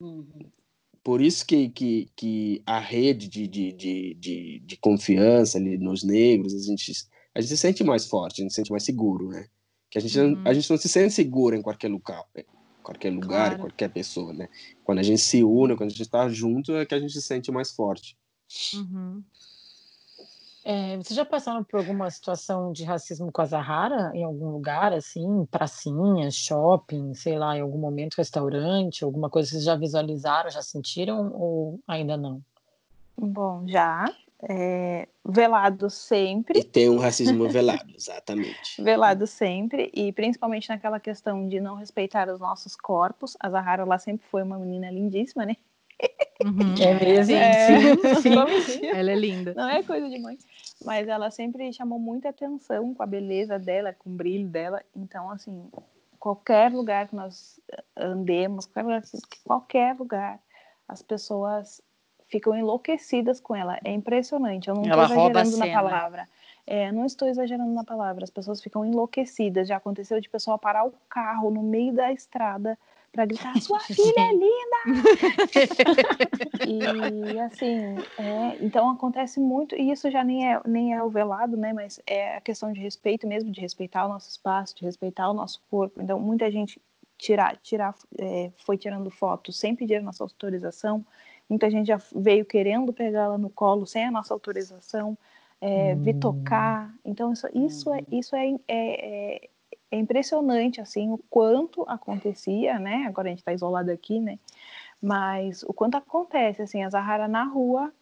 Uhum. Por isso que, que, que a rede de, de, de, de, de confiança ali nos negros, a gente, a gente se sente mais forte, a gente se sente mais seguro, né? Que a gente, uhum. não, a gente não se sente seguro em qualquer local qualquer lugar, claro. qualquer pessoa, né? Quando a gente se une, quando a gente está junto, é que a gente se sente mais forte. Uhum. É, vocês já passaram por alguma situação de racismo com a Zahara em algum lugar, assim, pracinha, shopping, sei lá, em algum momento, restaurante, alguma coisa vocês já visualizaram, já sentiram ou ainda não? Bom, já é, velado sempre. E tem um racismo velado, exatamente. velado sempre, e principalmente naquela questão de não respeitar os nossos corpos. A Zahara lá sempre foi uma menina lindíssima, né? Uhum. É mesmo? É, sim, sim. Ela é linda. Não é coisa de mãe. Mas ela sempre chamou muita atenção com a beleza dela, com o brilho dela. Então, assim, qualquer lugar que nós andemos, qualquer, qualquer lugar, as pessoas ficam enlouquecidas com ela. É impressionante. Eu não estou exagerando na palavra. É, não estou exagerando na palavra. As pessoas ficam enlouquecidas. Já aconteceu de pessoa parar o carro no meio da estrada para gritar: sua filha é linda! e assim, é, então acontece muito, e isso já nem é, nem é o velado, né? Mas é a questão de respeito mesmo, de respeitar o nosso espaço, de respeitar o nosso corpo. Então, muita gente tirar, tirar, é, foi tirando fotos sem pedir a nossa autorização. Muita gente já veio querendo pegá-la no colo sem a nossa autorização, é, hum. vir tocar. Então, isso, isso, é, hum. isso é, é, é, é impressionante, assim, o quanto acontecia, né? Agora a gente está isolado aqui, né? Mas o quanto acontece, assim, a Zahara na rua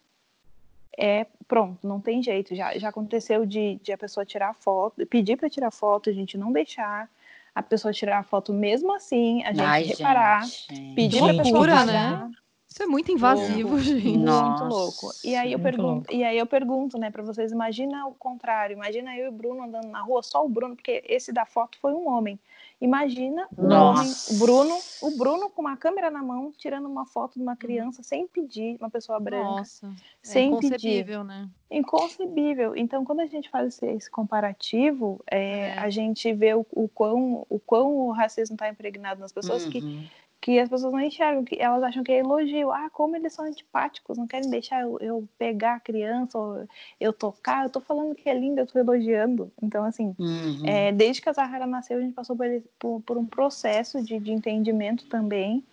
é pronto, não tem jeito. Já, já aconteceu de, de a pessoa tirar foto, pedir para tirar foto, a gente não deixar a pessoa tirar a foto mesmo assim, a gente Ai, reparar, gente. pedir para a pessoa pagar. né? Isso é muito invasivo, louco. gente. Nossa, muito louco. E aí eu pergunto, louco. e aí eu pergunto, né, para vocês, imagina o contrário, imagina eu e o Bruno andando na rua, só o Bruno, porque esse da foto foi um homem. Imagina o homem, o Bruno, o Bruno com uma câmera na mão, tirando uma foto de uma criança sem pedir, uma pessoa branca. Nossa, sem é inconcebível, pedir. né? Inconcebível. Então, quando a gente faz esse, esse comparativo, é, é. a gente vê o, o, quão, o quão o racismo está impregnado nas pessoas uhum. que que as pessoas não enxergam, que elas acham que é elogio. Ah, como eles são antipáticos, não querem deixar eu, eu pegar a criança ou eu tocar. Eu tô falando que é lindo, eu tô elogiando. Então, assim, uhum. é, desde que a Zahara nasceu, a gente passou por, por, por um processo de, de entendimento também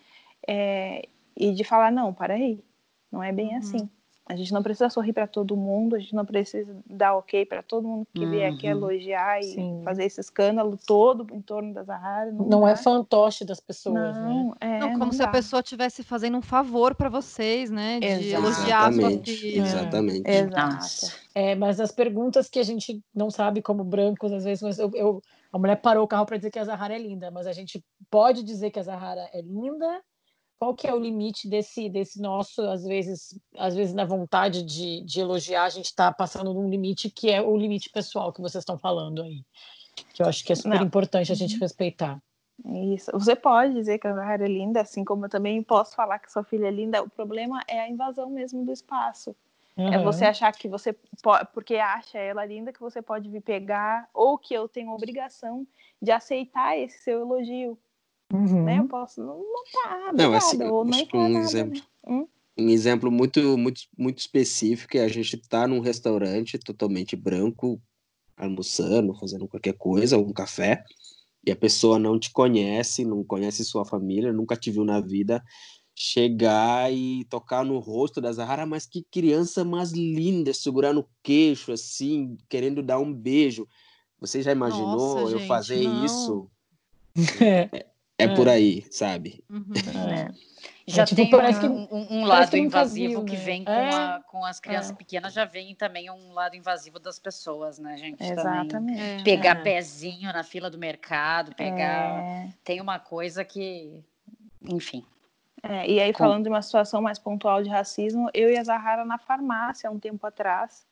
é, e de falar: não, para aí, não é bem uhum. assim. A gente não precisa sorrir para todo mundo, a gente não precisa dar ok para todo mundo que uhum. vier aqui uhum. elogiar e Sim. fazer esse escândalo todo em torno da Zahara. Não, não é fantoche das pessoas, né? não, né? É, não, como não se dá. a pessoa estivesse fazendo um favor para vocês, né? De Exato. elogiar Exatamente. a sua filha. Exatamente. É. Exato. É, mas as perguntas que a gente não sabe como brancos, às vezes, mas eu, eu a mulher parou o carro para dizer que a Zahara é linda, mas a gente pode dizer que a Zahara é linda qual que é o limite desse, desse nosso, às vezes, às vezes na vontade de, de elogiar, a gente está passando num limite que é o limite pessoal que vocês estão falando aí. Que eu acho que é super Não. importante a gente uhum. respeitar. Isso. Você pode dizer que a Zahara é linda, assim como eu também posso falar que sua filha é linda. O problema é a invasão mesmo do espaço. Uhum. É você achar que você pode, porque acha ela linda, que você pode vir pegar, ou que eu tenho obrigação de aceitar esse seu elogio. Uhum. Né? Eu posso não, não tá, não, assim, ou nem um nada, exemplo. Né? Hum? Um exemplo muito, muito, muito específico é a gente tá num restaurante totalmente branco, almoçando, fazendo qualquer coisa, um café, e a pessoa não te conhece, não conhece sua família, nunca te viu na vida, chegar e tocar no rosto da Zahara, mas que criança mais linda, segurar no queixo, assim, querendo dar um beijo. Você já imaginou Nossa, eu gente, fazer não. isso? É. É, é, por aí, sabe? Uhum. É. Já é, tipo, tem um, que, um, um lado invasivo vazio, que né? vem com, é. a, com as crianças é. pequenas, já vem também um lado invasivo das pessoas, né, gente? Exatamente. Também. Pegar pezinho na fila do mercado, pegar. Tem uma coisa que. Enfim. e aí, falando com... de uma situação mais pontual de racismo, eu e a Zahara na farmácia um tempo atrás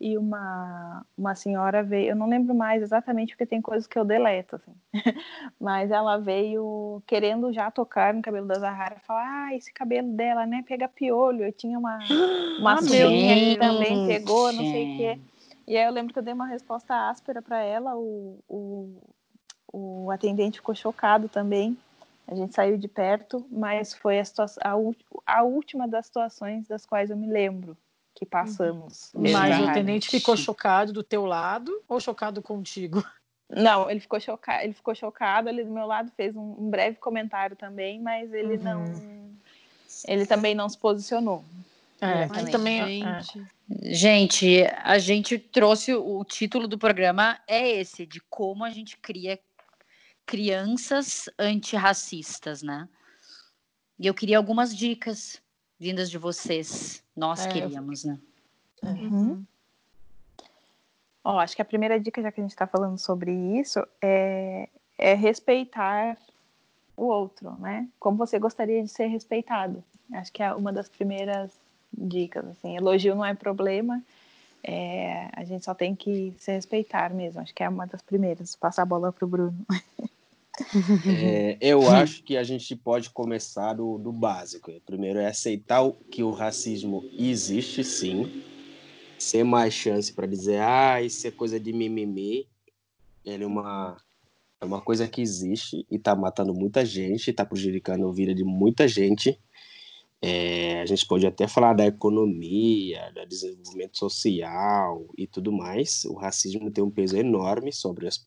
e uma, uma senhora veio, eu não lembro mais exatamente porque tem coisas que eu deleto, assim, mas ela veio querendo já tocar no cabelo da Zahara, falar, ah, esse cabelo dela, né, pega piolho, eu tinha uma, uma ah, sobrinha que também pegou, não sei o quê, e aí eu lembro que eu dei uma resposta áspera para ela, o, o, o atendente ficou chocado também, a gente saiu de perto, mas foi a, a, a última das situações das quais eu me lembro, que passamos. Uhum. Mas o tenente ficou chocado do teu lado ou chocado contigo? Não, ele ficou chocado, ele ficou chocado ali do meu lado, fez um, um breve comentário também, mas ele uhum. não ele também não se posicionou. É, mas também é. gente. gente, a gente trouxe o título do programa é esse de como a gente cria crianças antirracistas, né? E eu queria algumas dicas vindas de vocês. Nós é, queríamos, né? É. Uhum. Ó, acho que a primeira dica, já que a gente está falando sobre isso, é, é respeitar o outro, né? Como você gostaria de ser respeitado. Acho que é uma das primeiras dicas, assim. Elogio não é problema, é, a gente só tem que se respeitar mesmo. Acho que é uma das primeiras. Passar a bola para o Bruno. É, eu acho que a gente pode começar do, do básico. Primeiro é aceitar que o racismo existe, sim. Ser mais chance para dizer, ah, isso é coisa de mimimi. Ele é uma, é uma coisa que existe e está matando muita gente, está prejudicando a vida de muita gente. É, a gente pode até falar da economia, do desenvolvimento social e tudo mais. O racismo tem um peso enorme sobre as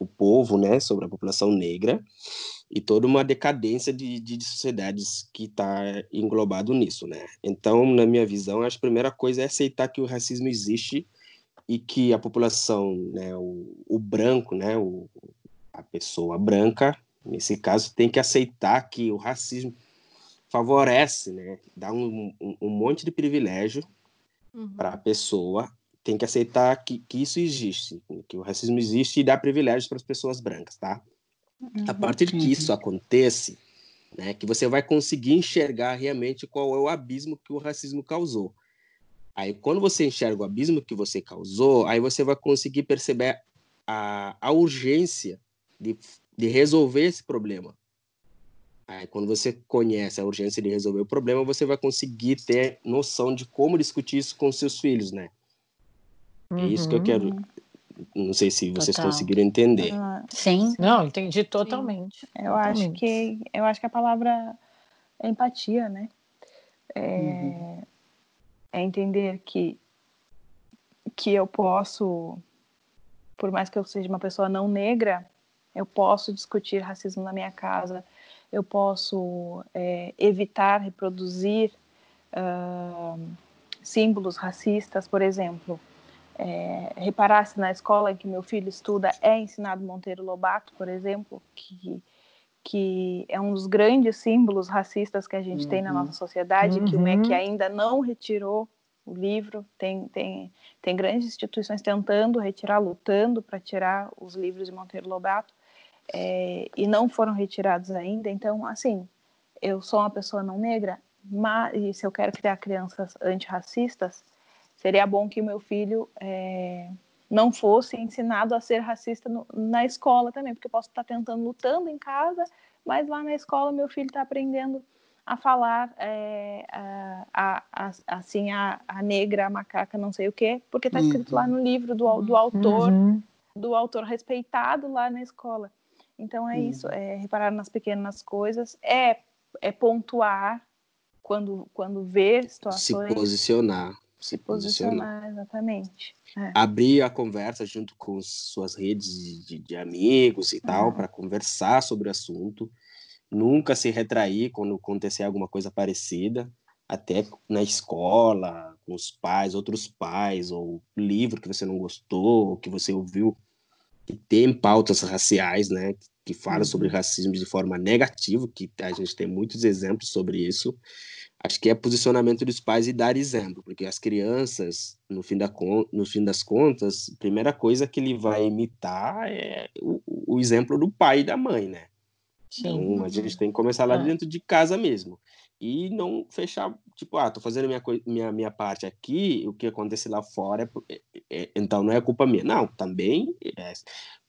o povo, né, sobre a população negra e toda uma decadência de, de sociedades que está englobado nisso, né? Então, na minha visão, a primeira coisa é aceitar que o racismo existe e que a população, né, o, o branco, né, o, a pessoa branca, nesse caso, tem que aceitar que o racismo favorece, né? Dá um, um, um monte de privilégio uhum. para a pessoa. Tem que aceitar que, que isso existe, que o racismo existe e dá privilégios para as pessoas brancas, tá? Uhum. A partir de que isso acontece, né, que você vai conseguir enxergar realmente qual é o abismo que o racismo causou. Aí, quando você enxerga o abismo que você causou, aí você vai conseguir perceber a, a urgência de, de resolver esse problema. Aí, quando você conhece a urgência de resolver o problema, você vai conseguir ter noção de como discutir isso com seus filhos, né? Uhum. É isso que eu quero. Uhum. Não sei se vocês Total. conseguiram entender. Ah, sim. Não, entendi totalmente. Eu totalmente. acho que eu acho que a palavra é empatia, né? É, uhum. é entender que que eu posso, por mais que eu seja uma pessoa não negra, eu posso discutir racismo na minha casa, eu posso é, evitar reproduzir uh, símbolos racistas, por exemplo. É, reparar se na escola em que meu filho estuda é ensinado Monteiro Lobato, por exemplo, que, que é um dos grandes símbolos racistas que a gente uhum. tem na uhum. nossa sociedade, uhum. que o MEC ainda não retirou o livro, tem, tem, tem grandes instituições tentando retirar, lutando para tirar os livros de Monteiro Lobato, é, e não foram retirados ainda. Então, assim, eu sou uma pessoa não negra, mas e se eu quero criar crianças antirracistas, seria bom que o meu filho é, não fosse ensinado a ser racista no, na escola também, porque eu posso estar tentando lutando em casa, mas lá na escola meu filho está aprendendo a falar é, a, a, a, assim a, a, negra, a macaca, não sei o quê, porque está escrito lá uhum. no livro do, do autor, uhum. do autor respeitado lá na escola. Então é isso, uhum. é reparar nas pequenas coisas, é, é pontuar quando, quando vê situações. Se posicionar. Se posicionar, exatamente. É. Abrir a conversa junto com suas redes de, de amigos e tal, para conversar sobre o assunto. Nunca se retrair quando acontecer alguma coisa parecida, até na escola, com os pais, outros pais, ou livro que você não gostou, ou que você ouviu que tem pautas raciais, né, que fala uhum. sobre racismo de forma negativa, que a gente tem muitos exemplos sobre isso. Acho que é posicionamento dos pais e dar exemplo, porque as crianças, no fim, da, no fim das contas, a primeira coisa que ele vai imitar é o, o exemplo do pai e da mãe, né? Sim. Então, a gente tem que começar lá é. dentro de casa mesmo. E não fechar, tipo, ah, tô fazendo minha, minha, minha parte aqui, o que acontece lá fora, é, é, é, então não é culpa minha. Não, também, é,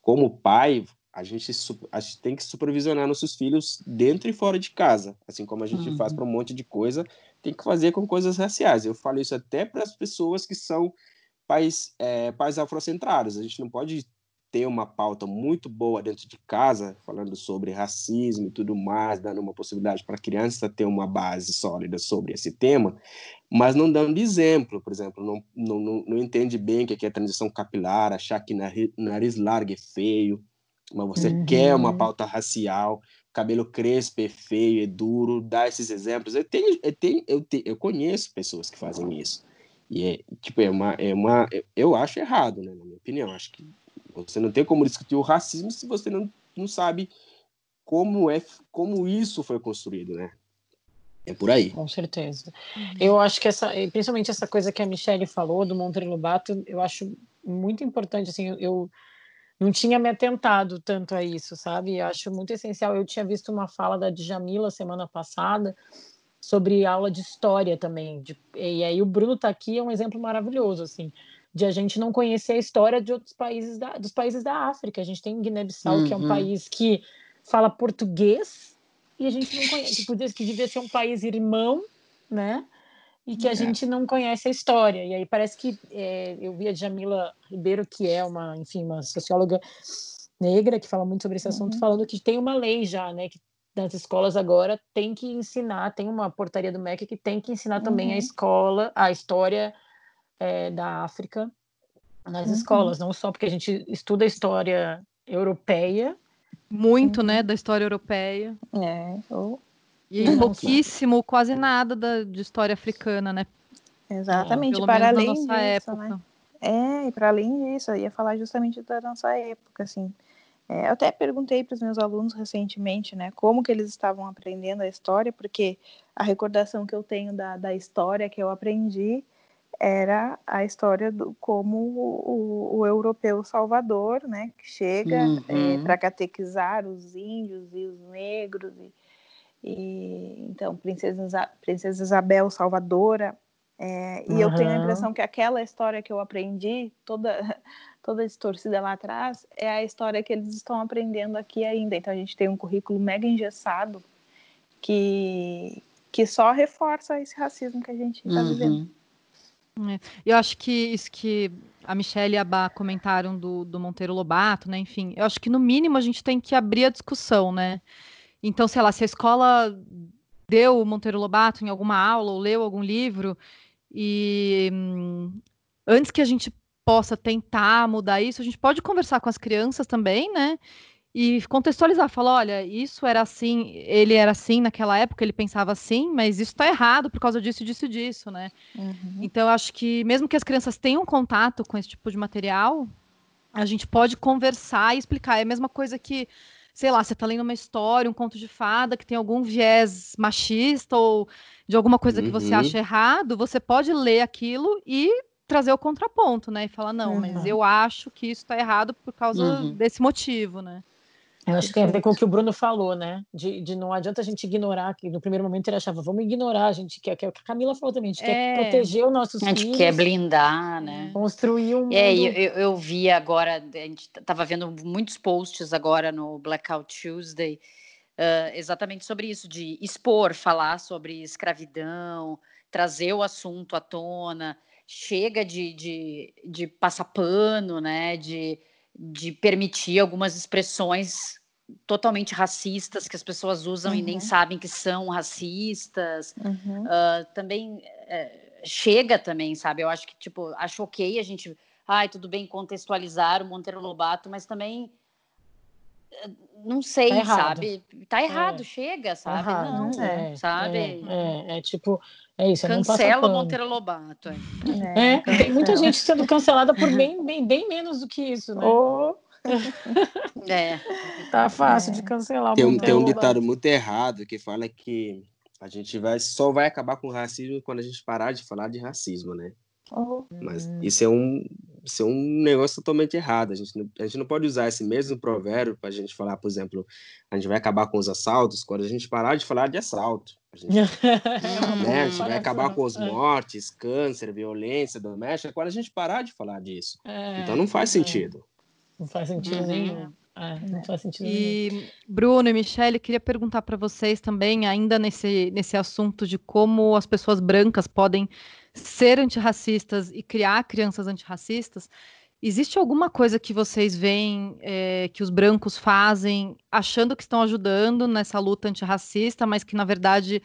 como pai, a gente, a gente tem que supervisionar nossos filhos dentro e fora de casa. Assim como a gente uhum. faz para um monte de coisa, tem que fazer com coisas raciais. Eu falo isso até para as pessoas que são pais, é, pais afrocentrados. A gente não pode ter uma pauta muito boa dentro de casa, falando sobre racismo e tudo mais, dando uma possibilidade para a criança ter uma base sólida sobre esse tema, mas não dando exemplo, por exemplo, não, não, não entende bem o que é transição capilar, achar que nariz, nariz largo é feio, mas você uhum. quer uma pauta racial, cabelo crespo é feio, é duro, dá esses exemplos. Eu tenho, eu tenho, eu, tenho, eu conheço pessoas que fazem isso. E é, tipo, é uma, é uma, eu acho errado, né, na minha opinião. Acho que você não tem como discutir o racismo se você não, não sabe como é como isso foi construído, né? É por aí. Com certeza. Uhum. Eu acho que essa, principalmente essa coisa que a Michelle falou do Monteiro Lobato, eu acho muito importante. Assim, eu não tinha me atentado tanto a isso, sabe? Eu acho muito essencial. Eu tinha visto uma fala da Djamila semana passada sobre aula de história também. De, e aí o Bruno tá aqui é um exemplo maravilhoso, assim de a gente não conhecer a história de outros países da, dos países da África. A gente tem Guiné-Bissau, uhum. que é um uhum. país que fala português, e a gente não conhece, que, que devia ser um país irmão, né? E que a é. gente não conhece a história. E aí parece que é, eu vi a Jamila Ribeiro, que é uma, enfim, uma socióloga negra que fala muito sobre esse assunto, uhum. falando que tem uma lei já, né? Que nas escolas agora tem que ensinar, tem uma portaria do MEC que tem que ensinar também a uhum. escola, a história é, da África nas uhum. escolas, não só porque a gente estuda a história europeia. Muito, uhum. né, da história europeia. É. Oh. E pouquíssimo, quase nada da, de história africana, né? Exatamente, é, para além disso, época. Né? É, e para além disso, eu ia falar justamente da nossa época, assim. É, eu até perguntei para os meus alunos recentemente, né, como que eles estavam aprendendo a história, porque a recordação que eu tenho da, da história que eu aprendi era a história do como o, o europeu salvador, né, que chega é, uhum. é, para catequizar os índios e os negros e, e então princesa, princesa Isabel Salvadora é, e uhum. eu tenho a impressão que aquela história que eu aprendi toda toda distorcida lá atrás é a história que eles estão aprendendo aqui ainda então a gente tem um currículo mega engessado que que só reforça esse racismo que a gente está uhum. vivendo é. Eu acho que isso que a Michelle e a Bá comentaram do, do Monteiro Lobato, né? Enfim, eu acho que no mínimo a gente tem que abrir a discussão, né? Então, sei lá, se a escola deu o Monteiro Lobato em alguma aula ou leu algum livro, e hum, antes que a gente possa tentar mudar isso, a gente pode conversar com as crianças também, né? e contextualizar, falar, olha, isso era assim, ele era assim naquela época, ele pensava assim, mas isso está errado por causa disso, disso, disso, né? Uhum. Então, eu acho que mesmo que as crianças tenham contato com esse tipo de material, a gente pode conversar e explicar. É a mesma coisa que, sei lá, você está lendo uma história, um conto de fada que tem algum viés machista ou de alguma coisa uhum. que você uhum. acha errado, você pode ler aquilo e trazer o contraponto, né? E falar, não, uhum. mas eu acho que isso está errado por causa uhum. desse motivo, né? Eu acho que tem a ver com o que o Bruno falou, né? De, de não adianta a gente ignorar, que no primeiro momento ele achava, vamos ignorar, a gente quer, que a Camila falou também, a gente é, quer proteger os nossos filhos. A gente filhos, quer blindar, né? Construir um. É, eu, eu vi agora, a gente estava vendo muitos posts agora no Blackout Tuesday, uh, exatamente sobre isso, de expor, falar sobre escravidão, trazer o assunto à tona, chega de, de, de passar pano, né? De de permitir algumas expressões totalmente racistas que as pessoas usam uhum. e nem uhum. sabem que são racistas. Uhum. Uh, também é, chega também, sabe? Eu acho que, tipo, acho ok a gente... Ai, tudo bem contextualizar o Monteiro Lobato, mas também não sei, tá sabe? Tá errado, é. chega, sabe? Errado. Não, é, sabe? É, é, é, tipo, é isso. Cancela o Monteiro Lobato. É, é tem muita gente sendo cancelada por bem, bem, bem menos do que isso, né? Oh. é. Tá fácil de cancelar. Tem um, tem um ditado muito errado que fala que a gente vai, só vai acabar com o racismo quando a gente parar de falar de racismo, né? Oh. Mas isso é um, isso é um negócio totalmente errado. A gente, não, a gente não pode usar esse mesmo provérbio para a gente falar, por exemplo, a gente vai acabar com os assaltos quando a gente parar de falar de assalto. A gente, né, a gente vai acabar com as é. mortes, câncer, violência doméstica quando a gente parar de falar disso. É, então não faz é. sentido. Não faz sentido uhum. nenhum. É, não faz sentido e nenhum. Bruno e Michele, queria perguntar para vocês também, ainda nesse, nesse assunto de como as pessoas brancas podem ser antirracistas e criar crianças antirracistas, existe alguma coisa que vocês veem é, que os brancos fazem achando que estão ajudando nessa luta antirracista, mas que na verdade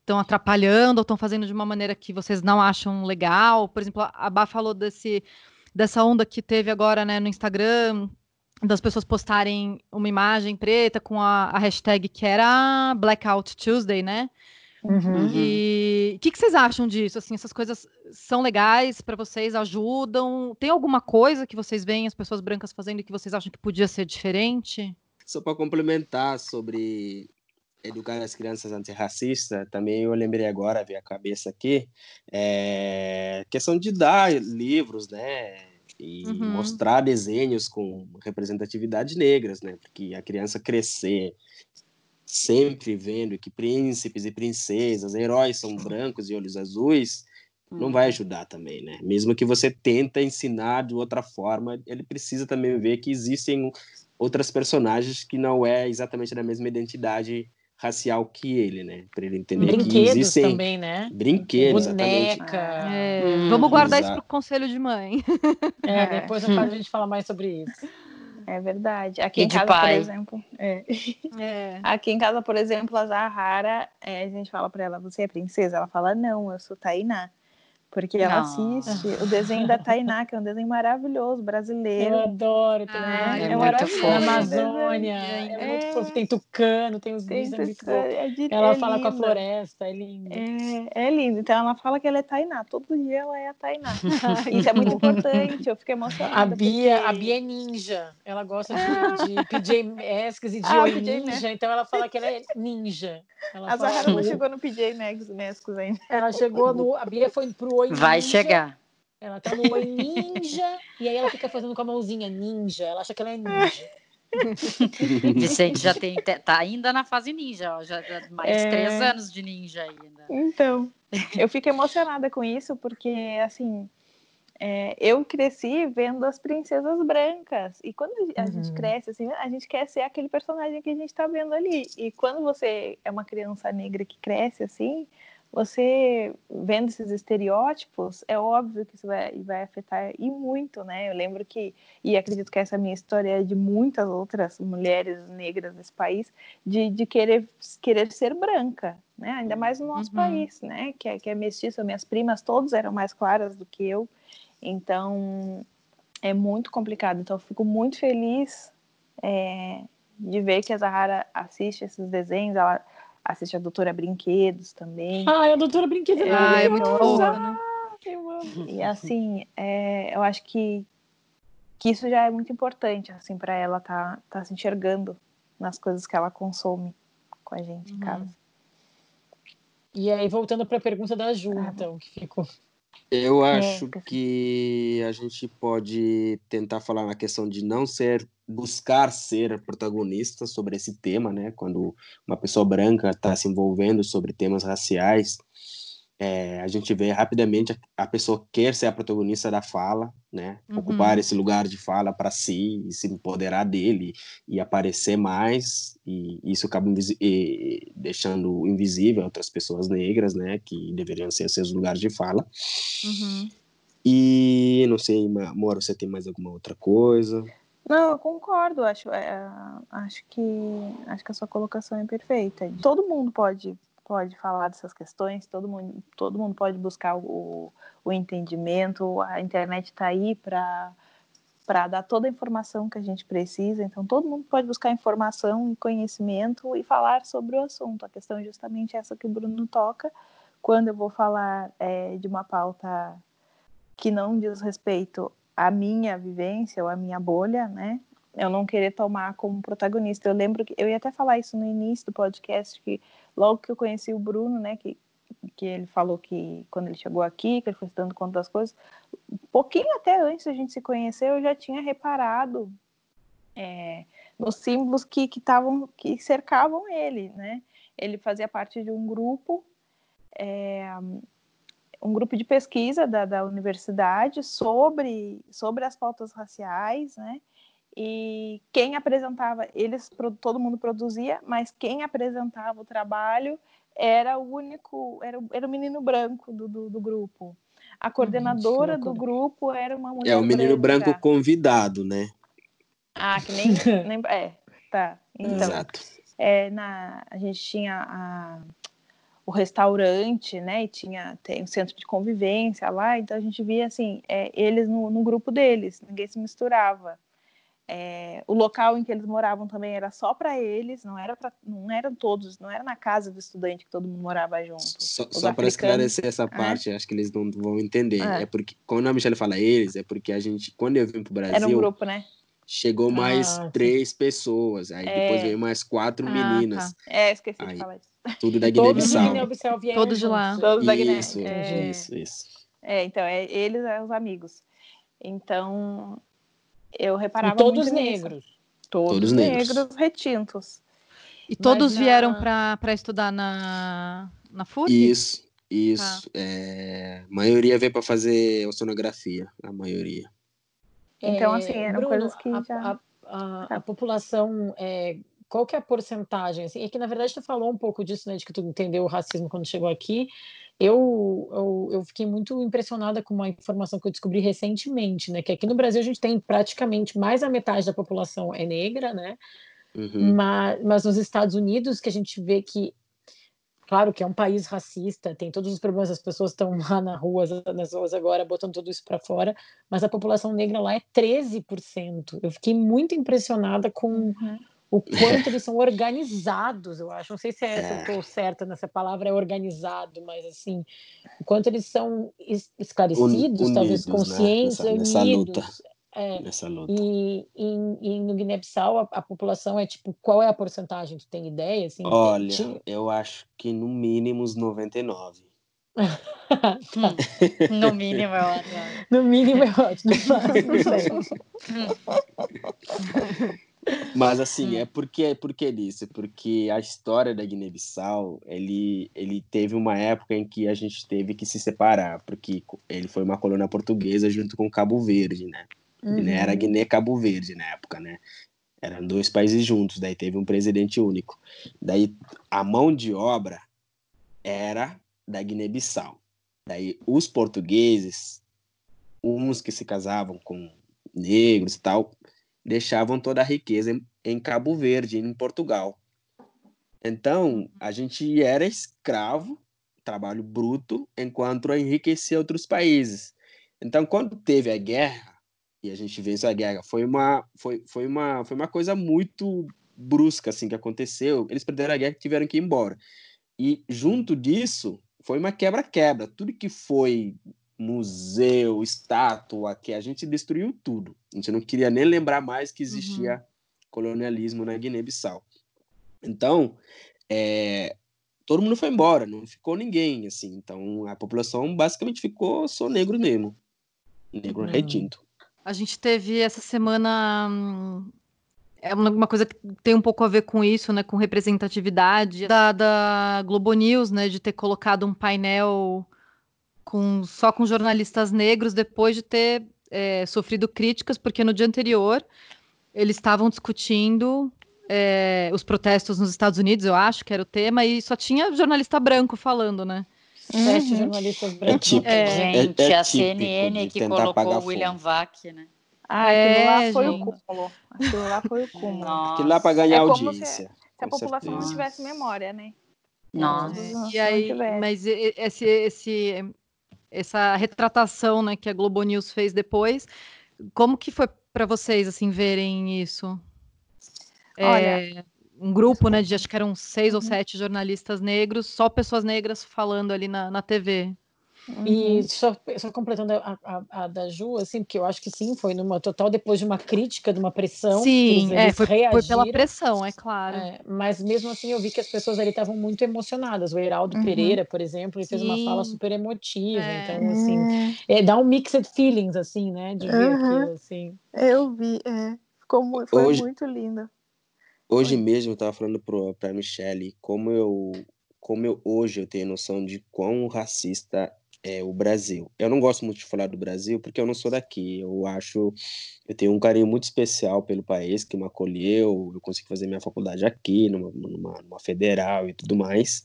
estão atrapalhando ou estão fazendo de uma maneira que vocês não acham legal? Por exemplo, a Bá falou desse, dessa onda que teve agora né, no Instagram das pessoas postarem uma imagem preta com a, a hashtag que era Blackout Tuesday, né? Uhum. E o que, que, vocês acham disso? Assim, essas coisas são legais para vocês? Ajudam? Tem alguma coisa que vocês veem as pessoas brancas fazendo e que vocês acham que podia ser diferente? Só para complementar sobre educar as crianças antirracistas, também eu lembrei agora, vi a cabeça aqui, é questão de dar livros, né? E uhum. mostrar desenhos com representatividade negras, né? Porque a criança crescer sempre vendo que príncipes e princesas, heróis são brancos e olhos azuis, não vai uhum. ajudar também, né? Mesmo que você tenta ensinar de outra forma, ele precisa também ver que existem outras personagens que não é exatamente da mesma identidade racial que ele, né? Para ele entender Brinquedos que existem também, né? Brinquedos, boneca. É. Hum, Vamos guardar exato. isso para o conselho de mãe. É, depois a gente fala mais sobre isso. É verdade. Aqui e em casa, pai. por exemplo. É. É. Aqui em casa, por exemplo, a Zahara, é, a gente fala para ela, você é princesa? Ela fala, não, eu sou Tainá. Porque ela assiste o desenho da Tainá, que é um desenho maravilhoso, brasileiro. Eu adoro também. Ah, é, é muito fofo. Na Amazônia. É, é, muito fofo. Tem tucano, tem os bichos, é fofo. de, ela fala com a floresta, é lindo. É, é lindo. Então ela fala que ela é Tainá. Todo dia ela é a Tainá. Isso é muito importante. Eu fiquei emocionada. A Bia, porque... a Bia é ninja. Ela gosta de, de PJ Masks e de ah, ninja. Então ela fala que ela é ninja. Ela a Zahara não chegou no PJ Masks ainda. Ela chegou no. A Bia foi pro Oi Vai ninja. chegar. Ela tá no Oi Ninja e aí ela fica fazendo com a mãozinha ninja. Ela acha que ela é ninja. Vicente já tem, tá ainda na fase ninja, ó, já mais é... três anos de ninja ainda. Então, eu fico emocionada com isso porque assim é, eu cresci vendo as princesas brancas e quando a uhum. gente cresce assim, a gente quer ser aquele personagem que a gente está vendo ali. E quando você é uma criança negra que cresce assim, você vendo esses estereótipos, é óbvio que isso vai, vai afetar e muito, né? Eu lembro que, e acredito que essa minha história é de muitas outras mulheres negras desse país, de, de querer, querer ser branca, né? Ainda mais no nosso uhum. país, né? Que é, que é mestiço, minhas primas todas eram mais claras do que eu, então é muito complicado. Então eu fico muito feliz é, de ver que a Zahara assiste esses desenhos, ela assiste a Doutora Brinquedos também. Ah, a Doutora Brinquedos é, ah, é muito boa, né? E assim, é, eu acho que, que isso já é muito importante, assim, para ela tá, tá se enxergando nas coisas que ela consome com a gente uhum. em casa. E aí, voltando para a pergunta da Ju, ah, então, que ficou. Eu é, acho é, que a gente pode tentar falar na questão de não ser buscar ser protagonista sobre esse tema, né? Quando uma pessoa branca está se envolvendo sobre temas raciais, é, a gente vê rapidamente a, a, pessoa quer ser a protagonista da fala, né? Uhum. Ocupar esse lugar de fala para si e se empoderar dele e aparecer mais e isso acaba e, deixando invisível outras pessoas negras, né? Que deveriam ser seus lugares de fala. Uhum. E não sei, Moro, você tem mais alguma outra coisa? Não, eu concordo. Acho, é, acho que acho que a sua colocação é perfeita. Todo mundo pode pode falar dessas questões. Todo mundo todo mundo pode buscar o, o entendimento. A internet está aí para para dar toda a informação que a gente precisa. Então, todo mundo pode buscar informação e conhecimento e falar sobre o assunto. A questão é justamente essa que o Bruno toca. Quando eu vou falar é, de uma pauta que não diz respeito a minha vivência ou a minha bolha, né? Eu não querer tomar como protagonista. Eu lembro que eu ia até falar isso no início do podcast que logo que eu conheci o Bruno, né, que que ele falou que quando ele chegou aqui, que ele foi se dando conta das coisas, um pouquinho até antes da gente se conhecer, eu já tinha reparado é, nos símbolos que que, tavam, que cercavam ele, né? Ele fazia parte de um grupo é, um grupo de pesquisa da, da universidade sobre, sobre as pautas raciais, né? E quem apresentava, eles, todo mundo produzia, mas quem apresentava o trabalho era o único, era, era o menino branco do, do, do grupo. A uhum, coordenadora do grupo era uma mulher. É o menino branca. branco convidado, né? Ah, que nem. nem é, tá. Então, Exato. É, na, a gente tinha a o restaurante, né? E tinha tem um centro de convivência lá, então a gente via assim, é, eles no, no, grupo deles, ninguém se misturava. É, o local em que eles moravam também era só para eles, não era para, não eram todos, não era na casa do estudante que todo mundo morava junto. Só, só para esclarecer essa é. parte, é. acho que eles não vão entender. É. é. porque quando a Michelle fala eles, é porque a gente, quando eu vim para o Brasil, era um grupo, né? Chegou mais ah, três pessoas, aí é. depois veio mais quatro ah, meninas. Tá. É, esqueci aí, de falar isso. Tudo da Guiné-Bissau. Todos de lá. Todos da Guiné. Isso, é... isso, isso. É, então, é, eles são os amigos. Então, eu reparava e todos negros. Todos, todos negros. negros retintos. E todos Mas, vieram na... para estudar na, na FURB? Isso, isso. Ah. É, a maioria veio para fazer oceanografia, a maioria. Então, assim, eram Bruno, coisas que a, já... A, a, a população é, qual que é a porcentagem? Assim, é que, na verdade, tu falou um pouco disso, né, de que tu entendeu o racismo quando chegou aqui. Eu, eu, eu, fiquei muito impressionada com uma informação que eu descobri recentemente, né, que aqui no Brasil a gente tem praticamente mais da metade da população é negra, né, uhum. mas, mas nos Estados Unidos que a gente vê que claro que é um país racista, tem todos os problemas, as pessoas estão lá na rua, nas ruas agora, botando tudo isso para fora, mas a população negra lá é 13%. Eu fiquei muito impressionada com uhum. O quanto eles são organizados, eu acho. Não sei se é, é. eu estou certa nessa palavra, é organizado, mas assim, o quanto eles são esclarecidos, unidos, talvez né, conscientes, né? nessa, nessa unidos. Luta. É, nessa luta. E, e, e no Guiné-Bissau a, a, população é tipo, qual é a porcentagem? Tu tem ideia? Assim, Olha, de... eu acho que no mínimo uns 99. tá. No mínimo é ótimo. No mínimo é ótimo. Mas assim, é porque é porque disso, porque a história da Guiné-Bissau, ele ele teve uma época em que a gente teve que se separar, porque ele foi uma colônia portuguesa junto com Cabo Verde, né? Uhum. Guiné era Guiné-Cabo Verde na época, né? Eram dois países juntos, daí teve um presidente único. Daí a mão de obra era da Guiné-Bissau. Daí os portugueses, uns que se casavam com negros e tal, deixavam toda a riqueza em, em Cabo Verde, em Portugal. Então, a gente era escravo, trabalho bruto, enquanto enriquecia outros países. Então, quando teve a guerra, e a gente vence a guerra. Foi uma, foi, foi uma, foi uma coisa muito brusca assim que aconteceu. Eles perderam a guerra e tiveram que ir embora. E junto disso foi uma quebra-quebra. Tudo que foi museu, estátua, que a gente destruiu tudo. A gente não queria nem lembrar mais que existia uhum. colonialismo na Guiné-Bissau. Então, é, todo mundo foi embora, não ficou ninguém, assim. Então, a população basicamente ficou só negro mesmo. Negro uhum. retinto. A gente teve essa semana. Hum, é uma coisa que tem um pouco a ver com isso, né? Com representatividade da, da Globo News, né? De ter colocado um painel com, só com jornalistas negros depois de ter é, sofrido críticas, porque no dia anterior eles estavam discutindo é, os protestos nos Estados Unidos, eu acho que era o tema, e só tinha jornalista branco falando, né? Sete uhum. jornalistas brancos. É, é, gente, é, é a CNN que colocou o William Vac, né? Ah, aquilo lá foi gente. o cúmulo. Aquilo lá foi o cúmulo. Nossa. Aquilo lá para ganhar é audiência. Se, se a população certeza. não tivesse memória, né? Nossa. E aí, mas esse, esse, essa retratação né, que a Globo News fez depois, como que foi para vocês assim verem isso? Olha, é, um grupo, né, de acho que eram seis uhum. ou sete jornalistas negros, só pessoas negras falando ali na, na TV. Uhum. E só, só completando a, a, a, da Ju, assim, porque eu acho que sim, foi numa total depois de uma crítica, de uma pressão. Sim, eles, é, foi, foi, pela pressão, é claro. É, mas mesmo assim eu vi que as pessoas ali estavam muito emocionadas. O Heraldo uhum. Pereira, por exemplo, ele fez uma fala super emotiva. É. Então, assim, uhum. é, dá um mixed feelings, assim, né? De ver aquilo, assim. Eu vi, é. Ficou, foi Hoje... muito lindo. Hoje Oi. mesmo eu estava falando para a Michelle como eu, como eu hoje eu tenho noção de quão racista é o Brasil. Eu não gosto muito de falar do Brasil porque eu não sou daqui. Eu acho, eu tenho um carinho muito especial pelo país que me acolheu. Eu consegui fazer minha faculdade aqui, numa, numa, numa federal e tudo mais.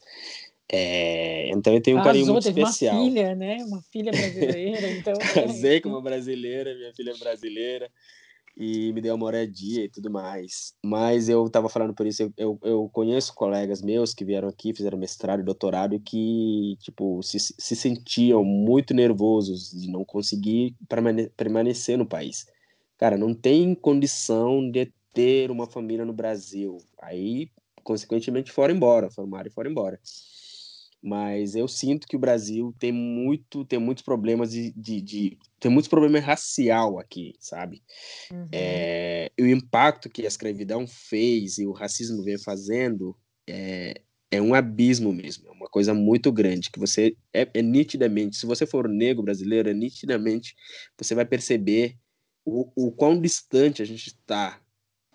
É, então eu tenho um carinho muito especial. Uma filha, né? Uma filha brasileira. Então, Casei com uma brasileira, minha filha é brasileira e me deu moradia e tudo mais. Mas eu estava falando por isso, eu, eu, conheço colegas meus que vieram aqui, fizeram mestrado e doutorado, que, tipo, se, se sentiam muito nervosos de não conseguir permane permanecer no país. Cara, não tem condição de ter uma família no Brasil. Aí, consequentemente, foram embora, formaram e foram embora mas eu sinto que o Brasil tem muito tem muitos problemas de, de, de tem muitos problemas racial aqui sabe uhum. é, o impacto que a escravidão fez e o racismo vem fazendo é, é um abismo mesmo é uma coisa muito grande que você é, é nitidamente se você for negro brasileiro é nitidamente você vai perceber o, o quão distante a gente está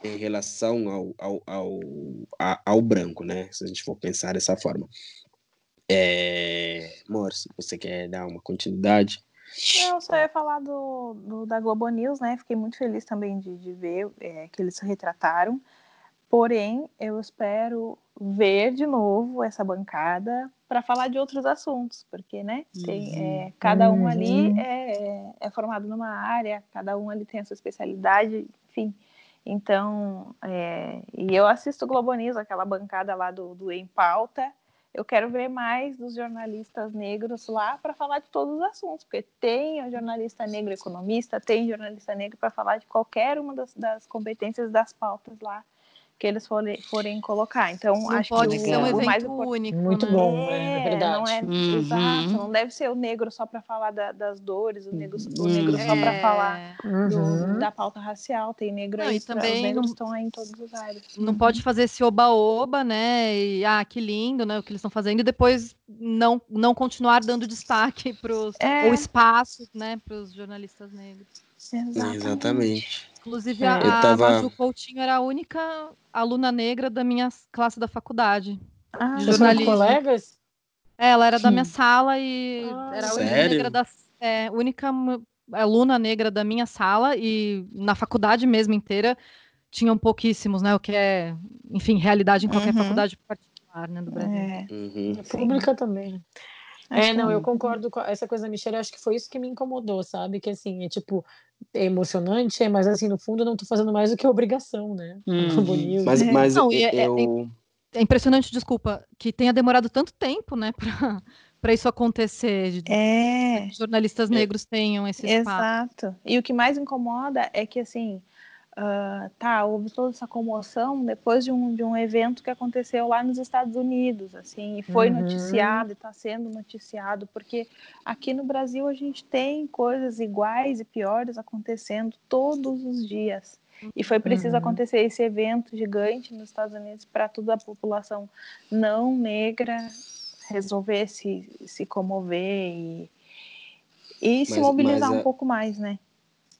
em relação ao, ao, ao, ao branco, né? Se a gente for pensar dessa forma. É... Morse, você quer dar uma continuidade? Eu só ia falar do, do, da Globo News, né? Fiquei muito feliz também de, de ver é, que eles retrataram. Porém, eu espero ver de novo essa bancada para falar de outros assuntos, porque, né? Tem, é, cada um ali uhum. é, é, é, formado numa área, cada um ali tem a sua especialidade, enfim. Então, é, e eu assisto o Globo News, aquela bancada lá do, do Em Pauta, eu quero ver mais dos jornalistas negros lá para falar de todos os assuntos, porque tem o jornalista negro economista, tem jornalista negro para falar de qualquer uma das, das competências das pautas lá que eles forem, forem colocar. Então, não acho pode que ser um o, evento mais único. Muito né? bom, é, é verdade. Não é, Uhum. Exato, não deve ser o negro só para falar da- das dores, o negro, o Uhum. negro só para É, falar do- Uhum. da pauta racial. Tem negro Não, aí, e também os negros não- estão aí em todos os áreas. Não pode fazer esse oba-oba, né? E ah, que lindo, né? O que eles estão fazendo, e depois não, não continuar dando destaque pros, É. ou espaço, né, para os jornalistas negros. Exatamente. Exatamente. Inclusive, É. a, Eu a tava- Maju Coutinho era a única aluna negra da minha classe da faculdade. Ah, de jornalismo. colegas? Ela era da minha sala e Ah, era a única negra da é, única aluna negra da minha sala e na faculdade mesmo inteira tinham pouquíssimos, né? O que é, enfim, realidade em qualquer Uhum. faculdade particular, né, do Brasil. é, Uhum. A Pública também. Acho É, que não, eu concordo com essa coisa da Michelle, acho que foi isso que me incomodou, sabe? Que assim, é tipo, é emocionante, é, mas assim, no fundo eu não tô fazendo mais do que obrigação, né? Uhum. News. Mas, É. mas Não, é- eu. É impressionante, desculpa, que tenha demorado tanto tempo, né, para para isso acontecer, de É, que jornalistas negros tenham esse espaço. exato. E o que mais incomoda é que, assim, ah, tá, houve toda essa comoção depois de um, de um evento que aconteceu lá nos Estados Unidos, assim, e foi Uhum. noticiado, e está sendo noticiado, porque aqui no Brasil a gente tem coisas iguais e piores acontecendo todos os dias. E foi preciso Uhum. acontecer esse evento gigante nos Estados Unidos para toda a população não negra resolver se, se comover e, e se Mas- mobilizar mas um é- pouco mais, né?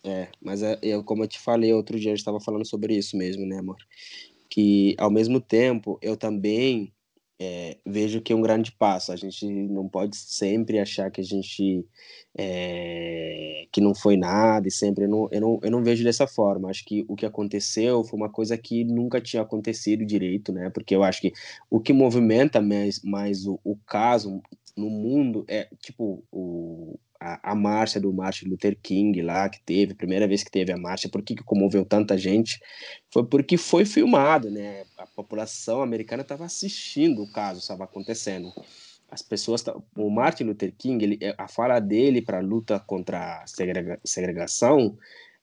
É, mas é, eu, como eu te falei outro dia, a gente estava falando sobre isso mesmo, né, amor? Que ao mesmo tempo eu também é, vejo que é um grande passo. A gente não pode sempre achar que a gente é, que não foi nada e sempre eu não, eu não, eu não vejo dessa forma. Acho que o que aconteceu foi uma coisa que nunca tinha acontecido direito, né? Porque eu acho que o que movimenta mais, mais o, o caso no mundo é tipo o, a, a marcha do Martin Luther King lá que teve, primeira vez que teve a marcha, por que, que comoveu tanta gente? Foi porque foi filmado, né? A população americana estava assistindo o caso, estava acontecendo. As pessoas, o Martin Luther King, ele, a fala dele para a luta contra a segrega, segregação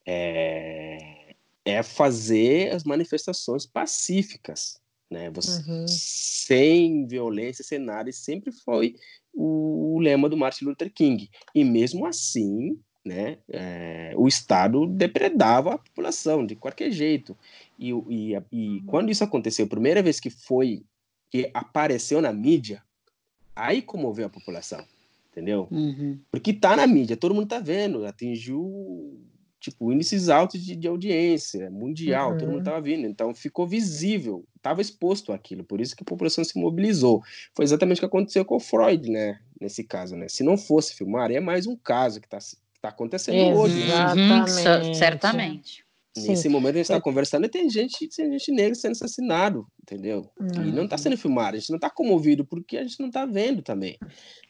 é, é fazer as manifestações pacíficas, né? Você, Uhum. sem violência, sem nada, e sempre foi o, lema do Martin Luther King. E mesmo assim, né, é, o Estado depredava a população de qualquer jeito. E, e, e quando isso aconteceu, a primeira vez que foi, que apareceu na mídia, aí comoveu a população, entendeu? Uhum. Porque tá na mídia, todo mundo tá vendo, atingiu tipo índices altos de, de audiência mundial, todo Uhum. mundo tava vindo, então ficou visível, estava exposto àquilo, por isso que a população se mobilizou. Foi exatamente o que aconteceu com o Freud, né, nesse caso, né? Se não fosse filmar, é mais um caso que tá, que tá acontecendo hoje, né? Uhum, Exatamente. cer- certamente. Sim. Nesse momento a gente está É. conversando e tem gente, tem gente negra sendo assassinado, entendeu? E não está Uhum. sendo filmado, a gente não está comovido porque a gente não está vendo também.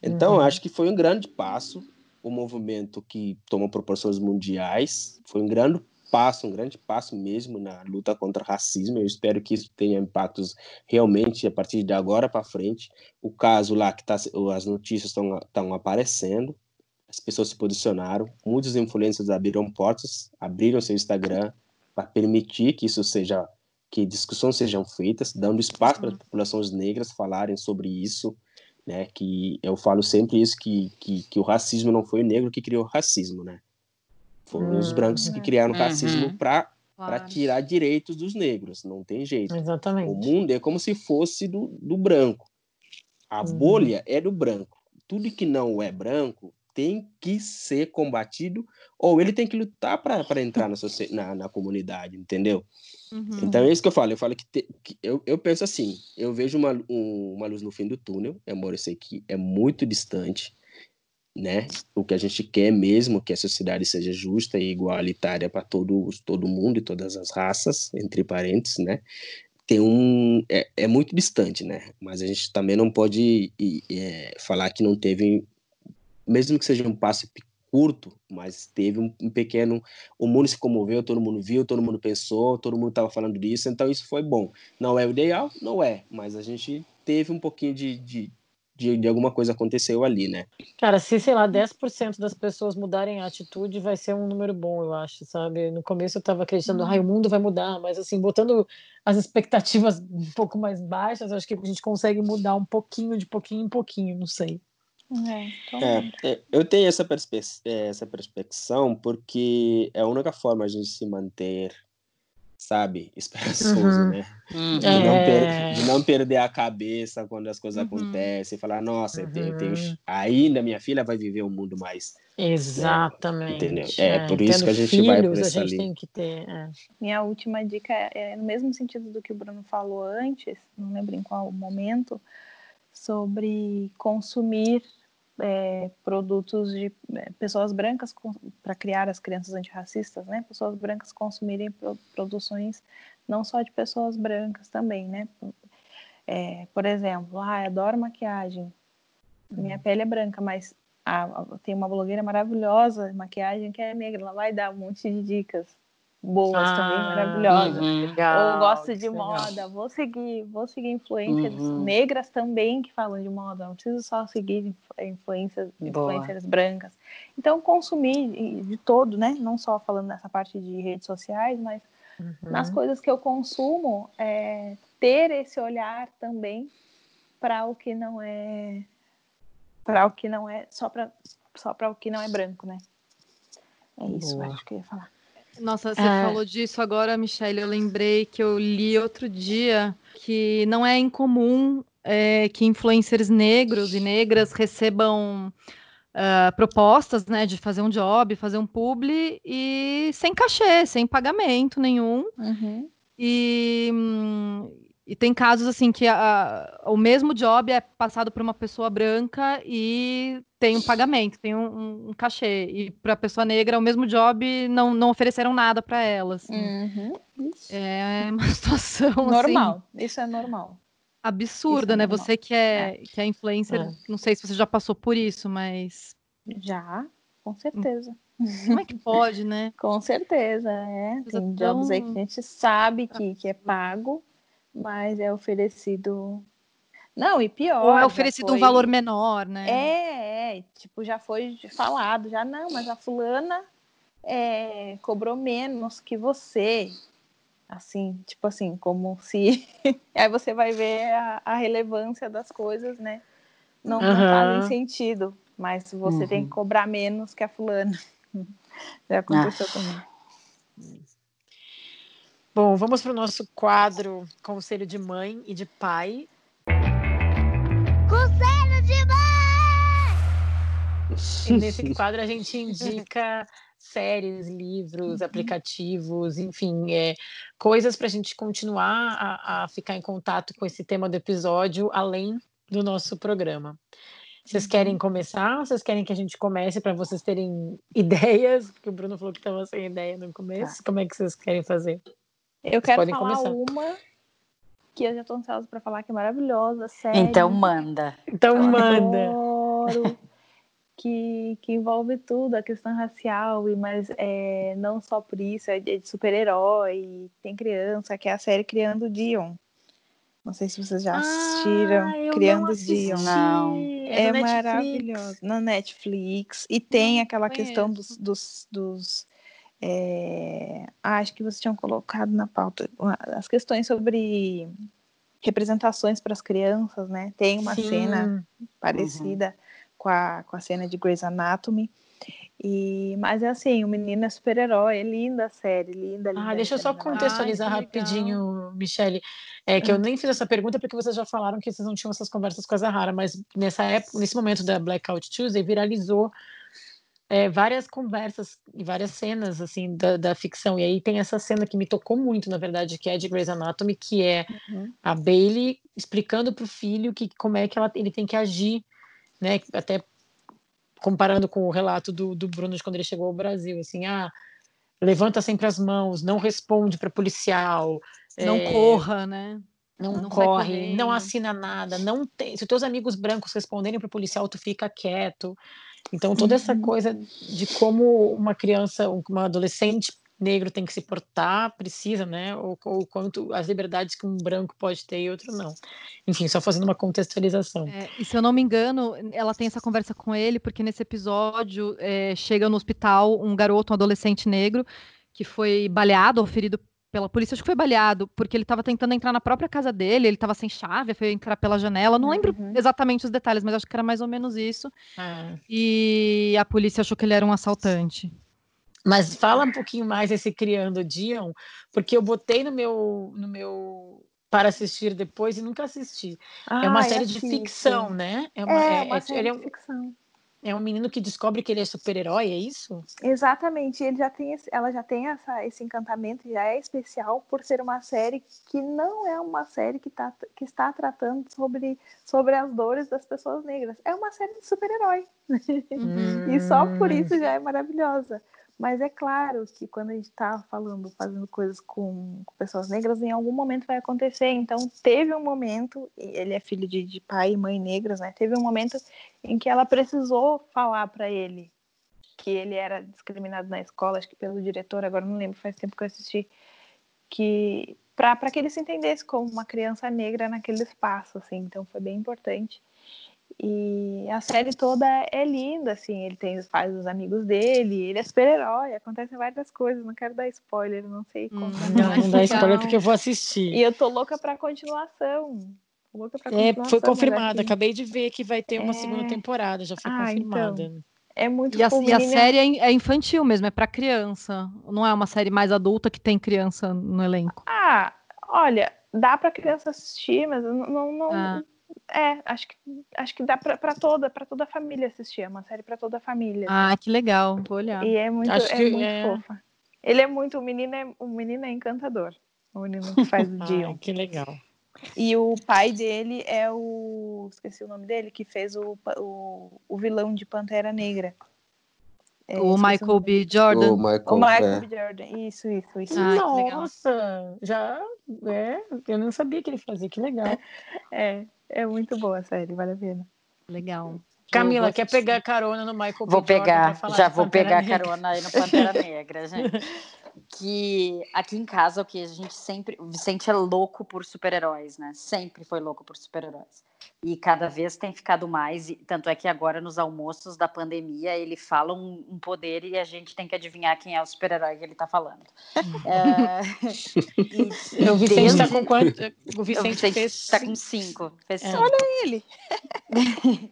Então, Uhum. acho que foi um grande passo, o movimento que tomou proporções mundiais, foi um grande passo, um grande passo mesmo na luta contra o racismo. Eu espero que isso tenha impactos realmente a partir de agora para frente. O caso lá que tá, as notícias estão aparecendo, as pessoas se posicionaram, muitos influencers abriram portas, abriram seu Instagram para permitir que isso seja, que discussões sejam feitas, dando espaço para as populações negras falarem sobre isso, né? Que eu falo sempre isso que, que, que o racismo não foi o negro que criou o racismo, né? Foram os Hum, brancos que criaram o Uhum. racismo para para Claro. tirar direitos dos negros, não tem jeito. O Exatamente. mundo é como se fosse do, do branco. A Uhum. bolha é do branco. Tudo que não é branco tem que ser combatido ou ele tem que lutar para entrar na, na, na comunidade, entendeu? Uhum. Então é isso que eu falo. Eu falo que, te- que eu, eu penso assim: eu vejo uma, um- uma luz no fim do túnel. Amor, eu sei que é muito distante, né? O que a gente quer mesmo que a sociedade seja justa e igualitária para todos, todo mundo e todas as raças, entre parênteses, né? Tem um é, é muito distante, né? Mas a gente também não pode é, falar que não teve, mesmo que seja um passo curto, mas teve um, um pequeno o mundo se comoveu, todo mundo viu, todo mundo pensou, todo mundo estava falando disso, então isso foi bom. Não é o ideal? Não é, mas a gente teve um pouquinho de, de, de, de, alguma coisa aconteceu ali, né? Cara, se, sei lá, 10% das pessoas mudarem a atitude, vai ser um número bom, eu acho, sabe? No começo eu tava acreditando, ah, o mundo vai mudar, mas assim, botando as expectativas um pouco mais baixas, acho que a gente consegue mudar um pouquinho, de pouquinho em pouquinho, não sei. É, é, é eu tenho essa, perspe essa perspecção porque é a única forma a gente se manter sabe, esperançoso, uhum. né? Uhum. De, não é... de, não perder a cabeça quando as coisas uhum. acontecem, falar, nossa, eu tenho, eu tenho, uhum. ainda minha filha vai viver um mundo mais. Né, Exatamente. Né? Entendeu? É, é, por isso que a gente filhos, vai por essa a gente tem que ter. É. Minha última dica é, é no mesmo sentido do que o Bruno falou antes, não lembro em qual momento, sobre consumir é, produtos de é, pessoas brancas para criar as crianças antirracistas, né? Pessoas brancas consumirem pro, produções não só de pessoas brancas também, né? É, por exemplo, ah, adoro maquiagem, minha uhum. pele é branca, mas ah, tem uma blogueira maravilhosa, maquiagem que é negra, ela vai dar um monte de dicas boas ah, também, maravilhosas. Uhum, legal, Ou gosto de moda, legal. vou seguir, vou seguir influências uhum. negras também que falam de moda, não preciso só seguir influências, influencers brancas. Então, consumir de todo, né? Não só falando nessa parte de redes sociais, mas uhum. nas coisas que eu consumo, é, ter esse olhar também para o que não é para o que não é só para só para o que não é branco, né? É isso, Boa. acho que eu ia falar. Nossa, você é. falou disso agora, Michelle. Eu lembrei que eu li outro dia que não é incomum é, que influencers negros e negras recebam uh, propostas né, de fazer um job, fazer um publi e sem cachê, sem pagamento nenhum. Uhum. E, e tem casos assim que a, o mesmo job é passado por uma pessoa branca e tem um pagamento, tem um, um cachê. E para a pessoa negra, o mesmo job não, não ofereceram nada para ela. Assim. Uhum. É uma situação assim, normal. Assim, isso é normal. Absurda, é né? Normal. Você que é, é. que é influencer, é. não sei se você já passou por isso, mas. Já, com certeza. Como é que pode, né? com certeza, é. Tem jobs aí que a gente sabe que, que é pago mas é oferecido. Não, e pior. Ou é oferecido foi... um valor menor, né? É, é, tipo, já foi falado, já não, mas a fulana é, cobrou menos que você. Assim, tipo assim, como se. Aí você vai ver a, a, relevância das coisas, né? Não, uhum. não fazem sentido, mas você uhum. tem que cobrar menos que a fulana. Já aconteceu ah. também. Bom, vamos para o nosso quadro Conselho de Mãe e de Pai. Conselho de Mãe! E nesse quadro a gente indica séries, livros, aplicativos, enfim, é, coisas para a gente continuar a, a ficar em contato com esse tema do episódio, além do nosso programa. Vocês uhum. querem começar? Vocês querem que a gente comece para vocês terem ideias? Porque o Bruno falou que estava sem ideia no começo. Tá. Como é que vocês querem fazer? Eu quero falar começar. uma que eu já tô ansiosa para falar que é maravilhosa, série. Então manda. Então eu manda. Adoro, que, que envolve tudo, a questão racial, e mas é, não só por isso, é de super-herói, tem criança, que é a série Criando Dion. Não sei se vocês já ah, assistiram ah, Criando Dion. Não. É, é maravilhoso. Na Netflix. E tem aquela questão dos, dos, dos é, acho que vocês tinham colocado na pauta as questões sobre representações para as crianças, né? Tem uma Sim. cena parecida uhum. com, a, com a cena de Grey's Anatomy. E, mas é assim, o menino é super-herói, é linda a série, linda, linda. Ah, deixa eu só contextualizar Ai, rapidinho, Michele. É que eu hum. nem fiz essa pergunta porque vocês já falaram que vocês não tinham essas conversas com a Zahara, mas nessa época, nesse momento da Blackout Tuesday, viralizou é, várias conversas e várias cenas assim da, da, ficção. E aí tem essa cena que me tocou muito, na verdade, que é de Grey's Anatomy, que é uhum. a Bailey explicando para o filho que como é que ela, ele tem que agir, né? Até comparando com o relato do, do Bruno de quando ele chegou ao Brasil, assim, ah, levanta sempre as mãos, não responde para policial, não é, corra, né? Não, não corre, não assina nada, não tem. Se os teus amigos brancos responderem para o policial, tu fica quieto. Então, toda essa uhum. coisa de como uma criança, uma adolescente negro tem que se portar, precisa, né? Ou, ou quanto as liberdades que um branco pode ter e outro não. Enfim, só fazendo uma contextualização. É, e se eu não me engano, ela tem essa conversa com ele, porque nesse episódio é, chega no hospital um garoto, um adolescente negro, que foi baleado ou ferido pela polícia, acho que foi baleado, porque ele estava tentando entrar na própria casa dele, ele estava sem chave, foi entrar pela janela, não lembro uhum. exatamente os detalhes, mas acho que era mais ou menos isso. Ah. E a polícia achou que ele era um assaltante. Mas fala um pouquinho mais esse Criando Dion, porque eu botei no meu, no meu para assistir depois e nunca assisti. Ah, é uma série de ficção, né? É uma, é, é uma é, série é, de ficção. É um menino que descobre que ele é super-herói, é isso? Exatamente. Ele já tem, ela já tem essa, esse encantamento, já é especial por ser uma série que não é uma série que, tá, que está tratando sobre, sobre as dores das pessoas negras. É uma série de super-herói. Uhum. e só por isso já é maravilhosa. Mas é claro que quando a gente está falando, fazendo coisas com, pessoas negras, em algum momento vai acontecer. Então, teve um momento, ele é filho de, de pai e mãe negras, né? Teve um momento em que ela precisou falar para ele que ele era discriminado na escola, acho que pelo diretor, agora não lembro, faz tempo que eu assisti, que para que ele se entendesse como uma criança negra naquele espaço, assim. Então, foi bem importante. E a série toda é linda, assim, ele tem faz os amigos dele, ele é super-herói, acontecem várias coisas, não quero dar spoiler, não sei como. Hum, não, não dá spoiler porque eu vou assistir. E eu tô louca pra continuação. Louca pra é, foi confirmada, acabei de ver que vai ter uma é... segunda temporada, já foi ah, confirmada. Então. É muito e a, e a série é, é infantil mesmo, é para criança. Não é uma série mais adulta que tem criança no elenco. Ah, olha, dá para criança assistir, mas não, não, ah. É, acho que, acho que dá pra, pra toda, pra toda a família assistir. É uma série pra toda a família. Ah, que legal. Vou olhar. E é muito, é muito é... fofa. Ele é muito, o menino é, o menino é encantador. O menino que faz o Dion. que legal. E o pai dele é o. Esqueci o nome dele, que fez o, o, o vilão de Pantera Negra. É, o Michael B. Jordan. O Michael, o Michael é. B. Jordan. Isso, isso, isso. Ah, Nossa, já. É, eu não sabia que ele fazia, que legal. É. É muito boa a série, vale a pena. Legal. Camila, quer pegar carona no Michael Vou B. pegar, já vou pegar Negra. carona aí no Pantera Negra, gente. que aqui em casa, o que a gente sempre. O Vicente é louco por super-heróis, né? Sempre foi louco por super-heróis. E cada vez tem ficado mais, tanto é que agora nos almoços da pandemia ele fala um, um poder e a gente tem que adivinhar quem é o super-herói que ele está falando. é, e, o Vicente está desde... com quanto? O Vicente está com cinco. Fez é. Olha ele!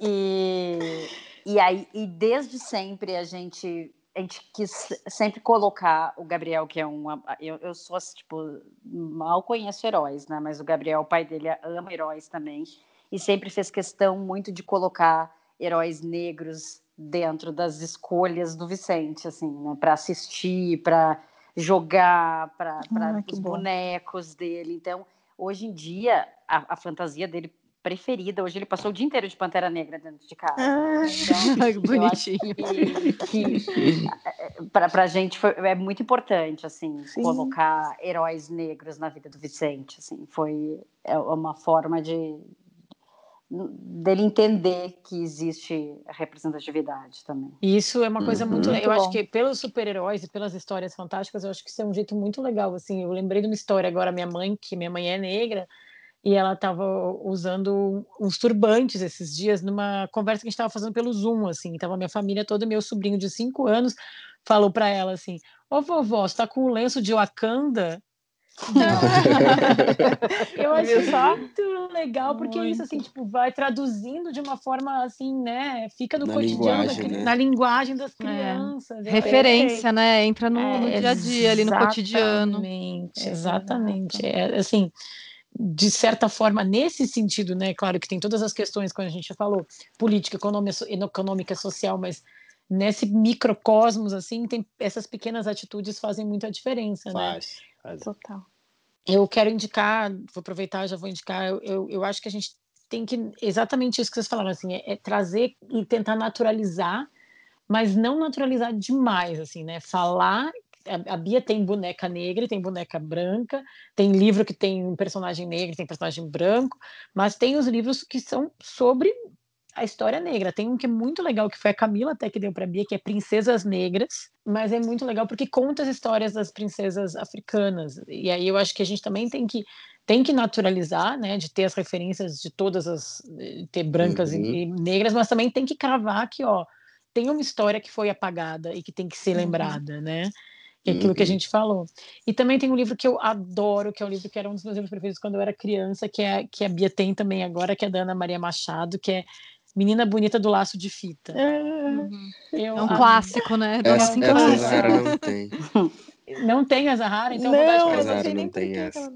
e, e aí, e desde sempre a gente a gente quis sempre colocar o Gabriel, que é um. Eu, eu sou, tipo, mal conheço heróis, né? Mas o Gabriel, o pai dele, ama heróis também. E sempre fez questão muito de colocar heróis negros dentro das escolhas do Vicente, assim, né? Para assistir, para jogar, para ah, os bonecos dele. Então, hoje em dia, a, a fantasia dele preferida. Hoje ele passou o dia inteiro de Pantera Negra dentro de casa. Ah, então, bonitinho. Que, que para a gente foi, é muito importante assim Sim. colocar heróis negros na vida do Vicente. Assim, foi é uma forma de dele entender que existe representatividade também. Isso é uma coisa uhum. muito, muito eu bom. acho que pelos super-heróis e pelas histórias fantásticas, eu acho que isso é um jeito muito legal assim. Eu lembrei de uma história agora minha mãe, que minha mãe é negra, e ela estava usando uns turbantes esses dias numa conversa que a gente estava fazendo pelo Zoom, assim, tava minha família toda, meu sobrinho de cinco anos falou para ela assim, ô vovó, você tá com o lenço de Wakanda? eu acho muito legal porque muito. isso assim tipo vai traduzindo de uma forma assim né fica no na cotidiano linguagem, da, né? na linguagem das é. crianças é. referência né entra no, é, no, dia a dia ali no cotidiano exatamente exatamente é, assim de certa forma, nesse sentido, né? Claro que tem todas as questões, como a gente já falou, política, econômica, econômica social, mas nesse microcosmos, assim, tem essas pequenas atitudes fazem muita diferença, faz, né? Faz. Total. Eu quero indicar, vou aproveitar, já vou indicar, eu, eu, eu acho que a gente tem que, exatamente isso que vocês falaram, assim, é, é trazer e tentar naturalizar, mas não naturalizar demais, assim, né? Falar a, Bia tem boneca negra, tem boneca branca, tem livro que tem um personagem negro, tem personagem branco, mas tem os livros que são sobre a história negra. Tem um que é muito legal, que foi a Camila até que deu para Bia, que é Princesas Negras, mas é muito legal porque conta as histórias das princesas africanas. E aí eu acho que a gente também tem que tem que naturalizar, né, de ter as referências de todas as ter brancas uhum. e, e, negras, mas também tem que cravar que, ó, tem uma história que foi apagada e que tem que ser uhum. lembrada, né? Que é aquilo uhum. que a uhum. gente falou. E também tem um livro que eu adoro, que é um livro que era um dos meus livros preferidos quando eu era criança, que é que a Bia tem também agora, que é da Ana Maria Machado, que é Menina Bonita do Laço de Fita. Uhum. é um clássico, né? É, essa, essa Zahara não tem. Não tem a Zahara? Então não, vou dar de presente. Não, não tem essa.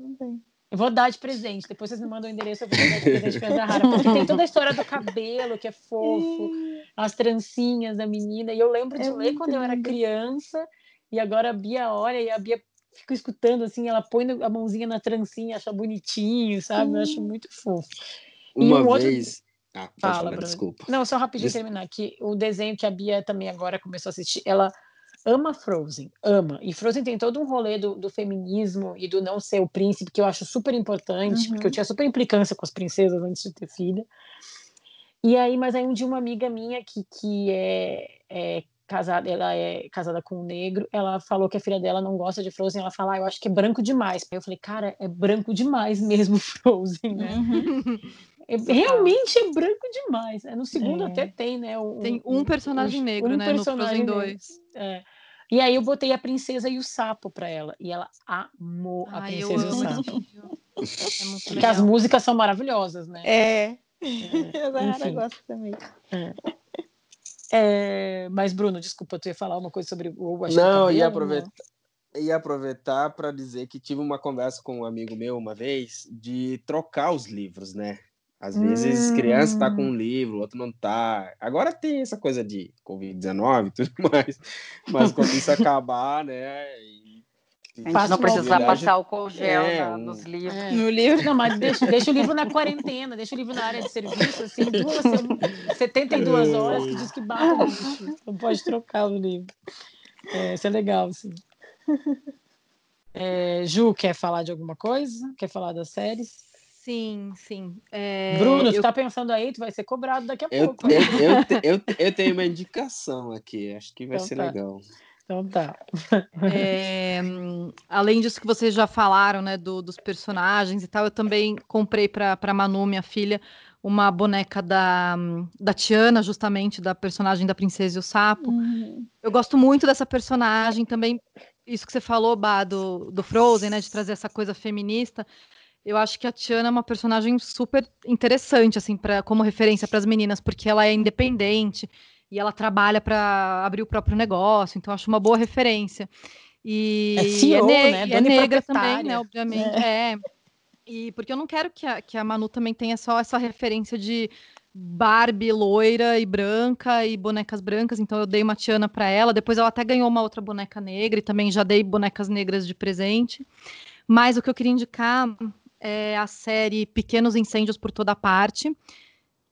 Eu vou dar de presente. Depois vocês me mandam o endereço, eu vou dar de presente pra Zahara. Porque tem toda a história do cabelo, que é fofo, as trancinhas da menina. E eu lembro de é ler quando lindo. eu era criança. E agora a Bia olha e a Bia fica escutando assim, ela põe a mãozinha na trancinha, acha bonitinho, sabe? Eu acho muito fofo. Uma um vez. Outro... Ah, Fala, falar, desculpa. Não, só rapidinho Des... terminar que o desenho que a Bia também agora começou a assistir, ela ama Frozen, ama. E Frozen tem todo um rolê do, do feminismo e do não ser o príncipe, que eu acho super importante, uhum. porque eu tinha super implicância com as princesas antes de ter filha. E aí, mas aí um dia uma amiga minha que, que é, é casada, ela é casada com um negro, ela falou que a filha dela não gosta de Frozen, ela fala, ah, eu acho que é branco demais. Aí eu falei, cara, é branco demais mesmo Frozen, né? Uhum. É, realmente é branco demais. É, no segundo é. até tem, né? O, tem um personagem um, negro, um né? Personagem no Frozen 2. É. E aí eu botei a princesa e o sapo para ela. E ela amou a Ai, princesa e o sapo. É Porque as músicas são maravilhosas, né? É. é. Eu gosto também. É. É, mas, Bruno, desculpa, tu ia falar uma coisa sobre o Não, ia aproveitar, ia aproveitar para dizer que tive uma conversa com um amigo meu uma vez de trocar os livros, né? Às vezes hum. criança está com um livro, outro não tá. Agora tem essa coisa de Covid-19 e tudo mais, mas quando isso acabar, né? A gente não precisa passar o congel é, na, nos livros. É. No livro. Não, mas deixa, deixa o livro na quarentena, deixa o livro na área de serviço, assim, duas, 72 é. horas que diz que bate lixo. Não pode trocar o livro. É, isso é legal, assim. É, Ju, quer falar de alguma coisa? Quer falar das séries? Sim, sim. É, Bruno, eu... você tá pensando aí, tu vai ser cobrado daqui a eu, pouco. Eu, eu, eu, eu, tenho uma indicação aqui, acho que vai então ser tá. legal. Então tá. É, além disso que vocês já falaram, né, do, dos personagens e tal, eu também comprei para Manu, minha filha, uma boneca da, da Tiana, justamente, da personagem da Princesa e o Sapo. Uhum. Eu gosto muito dessa personagem, também isso que você falou, Bah, do, do Frozen, né, de trazer essa coisa feminista. Eu acho que a Tiana é uma personagem super interessante, assim, pra, como referência para as meninas, porque ela é independente, e ela trabalha para abrir o próprio negócio, então acho uma boa referência. E é, CEO, é, ne né? é negra também, né? Obviamente. É. é. E porque eu não quero que a, que a Manu também tenha só essa referência de Barbie loira e branca e bonecas brancas, então eu dei uma Tiana para ela. Depois ela até ganhou uma outra boneca negra e também já dei bonecas negras de presente. Mas o que eu queria indicar é a série Pequenos Incêndios por Toda Parte,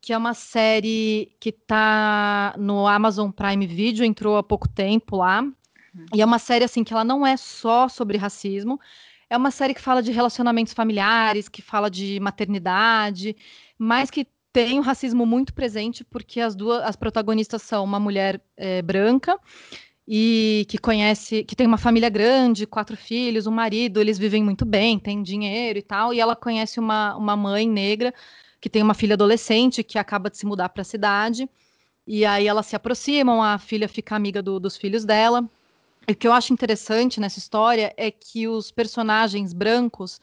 que é uma série que está no Amazon Prime Video, entrou há pouco tempo lá. Uhum. E é uma série assim que ela não é só sobre racismo, é uma série que fala de relacionamentos familiares, que fala de maternidade, mas que tem o racismo muito presente porque as duas as protagonistas são uma mulher é, branca e que conhece, que tem uma família grande, quatro filhos, um marido, eles vivem muito bem, têm dinheiro e tal, e ela conhece uma, uma mãe negra que tem uma filha adolescente que acaba de se mudar para a cidade. E aí elas se aproximam, a filha fica amiga do, dos filhos dela. E o que eu acho interessante nessa história é que os personagens brancos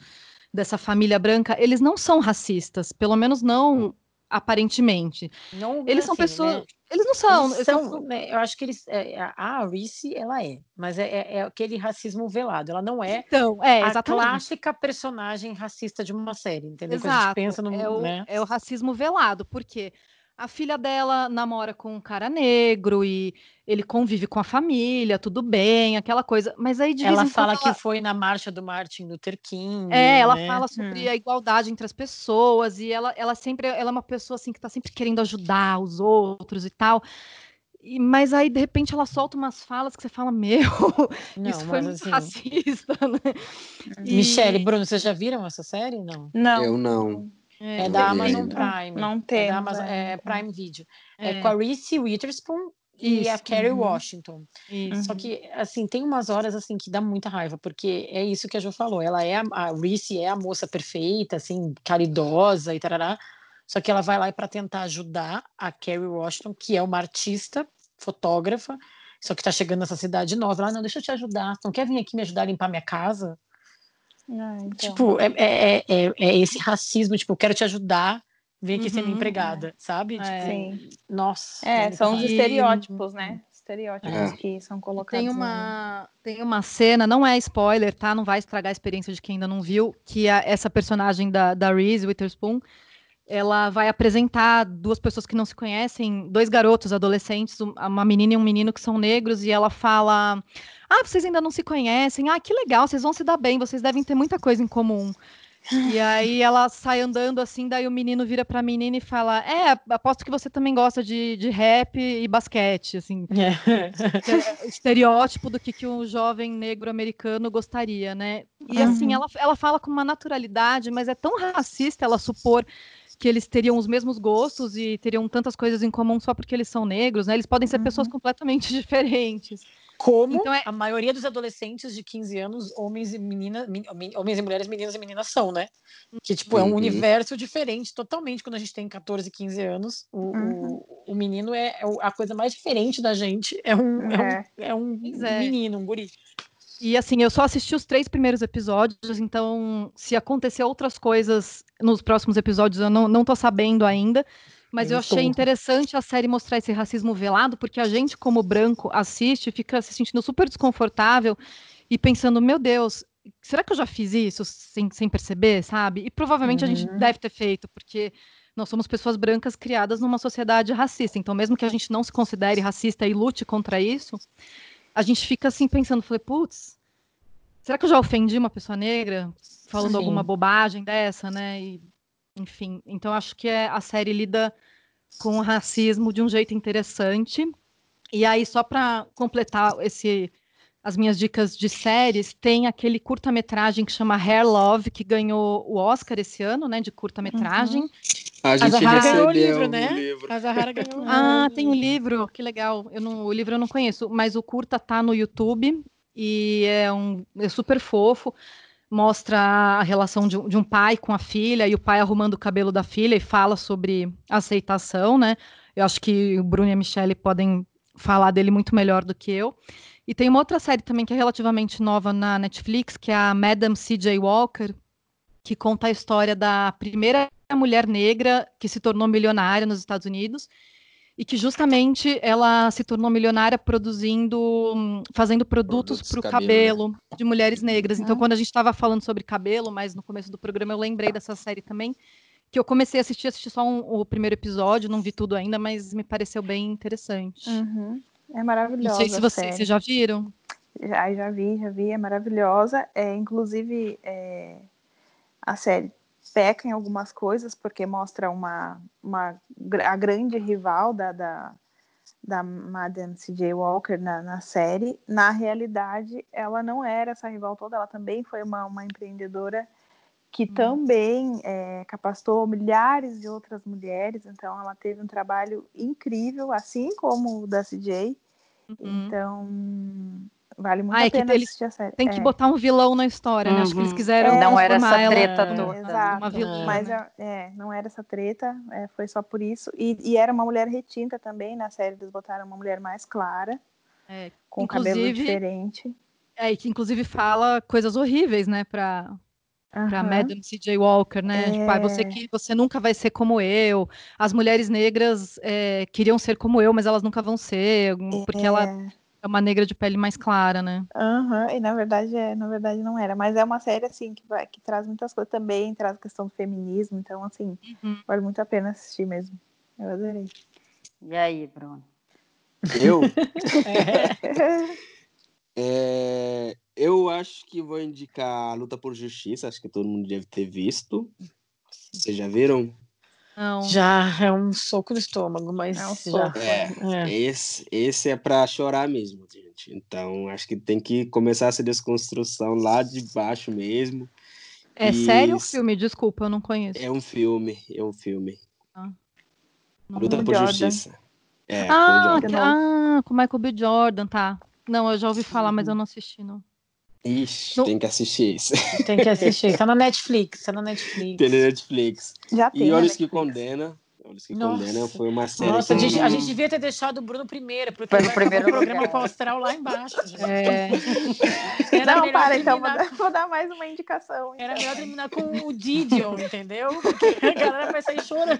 dessa família branca, eles não são racistas, pelo menos não aparentemente. Não, eles são assim, pessoas. Né? Eles não são. Eles são né, eu acho que eles. É, a Reese, ela é. Mas é, é, é, aquele racismo velado. Ela não é, então, é a clássica personagem racista de uma série, entendeu? Exato. a gente pensa no. É o, né? é o racismo velado, porque a filha dela namora com um cara negro e ele convive com a família, tudo bem, aquela coisa. Mas aí de ela fala ela... que foi na marcha do Martin Luther King. É, ela né? fala sobre hum. a igualdade entre as pessoas e ela, ela sempre ela é uma pessoa assim que está sempre querendo ajudar os outros e tal. E, mas aí, de repente, ela solta umas falas que você fala, meu, não, isso foi muito assim... racista, né? E... Michele, Bruno, vocês já viram essa série? Não. Não. Eu não. É, é da Amazon Prime. Prime. Não é temos. da Amazon, é. é Prime Video. É, É. com a Reese Witherspoon e Isso, a Kerry uhum. Washington. Isso. Só que, assim, tem umas horas, assim, que dá muita raiva, porque é isso que a Jo falou, ela é, a, a Reese é a moça perfeita, assim, caridosa e tarará, só que ela vai lá para tentar ajudar a Kerry Washington, que é uma artista, fotógrafa, só que tá chegando nessa cidade nova, ela, não, deixa eu te ajudar, não quer vir aqui me ajudar a limpar minha casa? Ah, então. Tipo, é, é, é, é esse racismo, tipo, eu quero te ajudar, vem aqui sendo Uhum, empregada, sabe? É. Tipo, Sim. nossa. É, são os estereótipos, né? Estereótipos É. que são colocados. Tem uma, tem uma cena, não é spoiler, tá? Não vai estragar a experiência de quem ainda não viu, que a- essa personagem da, da Reese Witherspoon, ela vai apresentar duas pessoas que não se conhecem, dois garotos adolescentes, um- uma menina e um menino que são negros, e ela fala: Ah, vocês ainda não se conhecem, ah, que legal, vocês vão se dar bem, vocês devem ter muita coisa em comum. E aí ela sai andando assim, daí o menino vira pra menina e fala: É, aposto que você também gosta de, de rap e basquete, assim É. estereótipo do que, que um jovem negro americano gostaria, né? E Uhum. assim, ela, ela fala com uma naturalidade, mas é tão racista ela supor que eles teriam os mesmos gostos e teriam tantas coisas em comum só porque eles são negros, né? Eles podem ser pessoas completamente diferentes. Como Então é- a maioria dos adolescentes de 15 anos, homens e meninas, men- men- homens e mulheres, meninas e meninas são, né? Que tipo é um Uhum. universo diferente totalmente quando a gente tem 14, 15 anos. O, Uhum. o, o menino é, é a coisa mais diferente da gente. É um, é É. um, é um Pois é. menino, um guri. E assim, eu só assisti os três primeiros episódios, então se acontecer outras coisas nos próximos episódios, eu não, não tô sabendo ainda. Mas Eu eu achei interessante a série mostrar esse racismo velado, porque a gente, como branco, assiste, fica se sentindo super desconfortável e pensando, meu Deus, será que eu já fiz isso sem, sem perceber, sabe? E provavelmente a gente Uhum. deve ter feito, porque nós somos pessoas brancas criadas numa sociedade racista. Então, mesmo que a gente não se considere racista e lute contra isso, a gente fica assim pensando, falei, putz, será que eu já ofendi uma pessoa negra falando Sim. alguma bobagem dessa, né? E, enfim, então acho que é, a série lida com o racismo de um jeito interessante. E aí, só para completar esse as minhas dicas de séries, tem aquele curta-metragem que chama Hair Love, que ganhou o Oscar esse ano, né, de curta-metragem. A gente Zahara ganhou o recebeu livro, né? o livro. A Zahara ganhou. o Ah, livro. tem um livro, que legal. Eu não, o livro eu não conheço, mas o curta tá no YouTube e é um é super fofo. Mostra a relação de, um- de um pai com a filha e o pai arrumando o cabelo da filha e fala sobre aceitação, né? Eu acho que o Bruno e a Michelle podem falar dele muito melhor do que eu. E tem uma outra série também que é relativamente nova na Netflix, que é a Madam C.J. Walker, que conta a história da primeira mulher negra que se tornou milionária nos Estados Unidos e que justamente ela se tornou milionária produzindo, hum, fazendo produtos para o cabelo, cabelo de mulheres negras. Então, Uhum. quando a gente estava falando sobre cabelo, mas no começo do programa eu lembrei dessa série também, que eu comecei a assistir, assisti só um- o primeiro episódio, não vi tudo ainda, mas me pareceu bem interessante. Uhum. É Não maravilhosa. sei se vocês já viram. Já, já vi, já vi, é maravilhosa. É, inclusive, é, a série peca em algumas coisas, porque mostra uma, uma a grande rival da, da, da Madame C.J. Walker na, na série. Na realidade, ela não era essa rival toda, ela também foi uma, uma empreendedora que também é, capacitou milhares de outras mulheres, então ela teve um trabalho incrível, assim como o da CJ. Uhum. Então, vale muito Ah, é a que pena eles assistir a série. Tem que É. botar um vilão na história, né? Acho que eles Uhum. quiseram É, Não era essa ela treta É, toda. Exato. uma vilã. Mas né? é, é, não era essa treta, é, foi só por isso. E, e era uma mulher retinta também, na série eles botaram uma mulher mais clara, É, com cabelo inclusive- diferente. É, e que inclusive fala coisas horríveis, né, pra, pra Aham. Madam C.J. Walker, né? Tipo, ah, você, É. que, você nunca vai ser como eu. As mulheres negras é, queriam ser como eu, mas elas nunca vão ser, porque ela É, é uma negra de pele mais clara, né? aham, e na verdade, é, na verdade não era. Mas é uma série, assim, que, vai, que traz muitas coisas também, traz a questão do feminismo, então, assim, Uhum. vale muito a pena assistir mesmo. Eu adorei. E aí, Bruno? Eu? É, eu acho que vou indicar a Luta por Justiça, acho que todo mundo deve ter visto. Vocês já viram? Não. Já é um soco no estômago, mas É um já. soco. É, É. esse, esse é pra chorar mesmo, gente. Então, acho que tem que começar essa desconstrução lá de baixo mesmo. É sério o filme? Desculpa, eu não conheço. É um filme, é um filme. Ah, Luta por Jordan. Justiça. É, com ah, que- ah, com o Michael B. Jordan, tá. Não, eu já ouvi falar, mas eu não assisti, não. Ixi, Não- tem que assistir isso. Tem que assistir. Tá na Netflix, tá na Netflix. Tem na Netflix. Já tem. E Olhos que. Condena. Olhos que Nossa. Condena foi uma série Nossa, a que... gente, a gente devia ter deixado o Bruno primeiro, porque Foi no vai primeiro ter programa o Astral lá embaixo. É, Era Não, para então, vou terminar- dar, vou dar mais uma indicação. Era então. melhor terminar com o Didion, entendeu? Porque a galera vai sair chorando.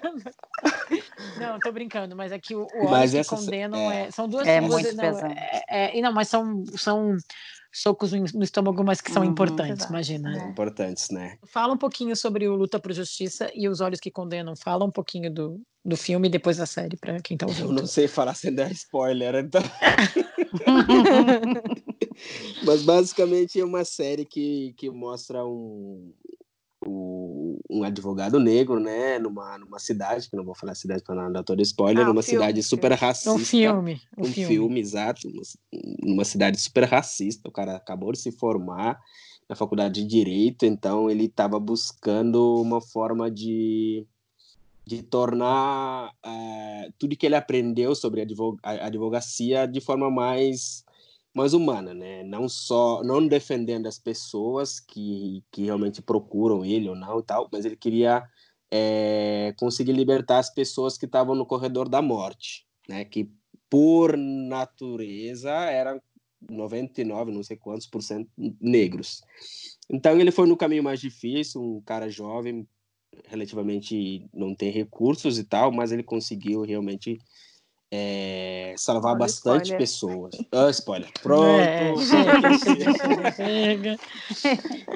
Não, tô brincando, mas é que o, o Olhos que condenam é. é, são duas É muito não, pesado. é- é- e não, mas são, são socos no estômago, mas que são Uhum. importantes, Exato. imagina. É. importantes, né? Fala um pouquinho sobre o Luta por Justiça e os Olhos que Condenam. Fala um pouquinho do, do filme e depois da série, para quem tá Eu ouvindo. não sei falar sem dar spoiler, então. Mas basicamente é uma série que, que mostra um, o- um advogado negro, né, numa, numa cidade, que não vou falar cidade para não dar todo spoiler, Ah, um numa filme, cidade super racista. Um filme. Um, um filme. filme, exato, numa, cidade super racista. O cara acabou de se formar na faculdade de direito, então ele estava buscando uma forma de, de tornar eh, tudo que ele aprendeu sobre advo- a advocacia de forma mais mais humana, né? Não só não defendendo as pessoas que, que realmente procuram ele ou não e tal, mas ele queria eh, conseguir libertar as pessoas que estavam no corredor da morte, né? Que por natureza eram 99, não sei quantos por cento negros. Então ele foi no caminho mais difícil, um cara jovem, relativamente não tem recursos e tal, mas ele conseguiu realmente é, salvar Olha o bastante spoiler. pessoas. Ah, spoiler. Pronto. É, chega, chega.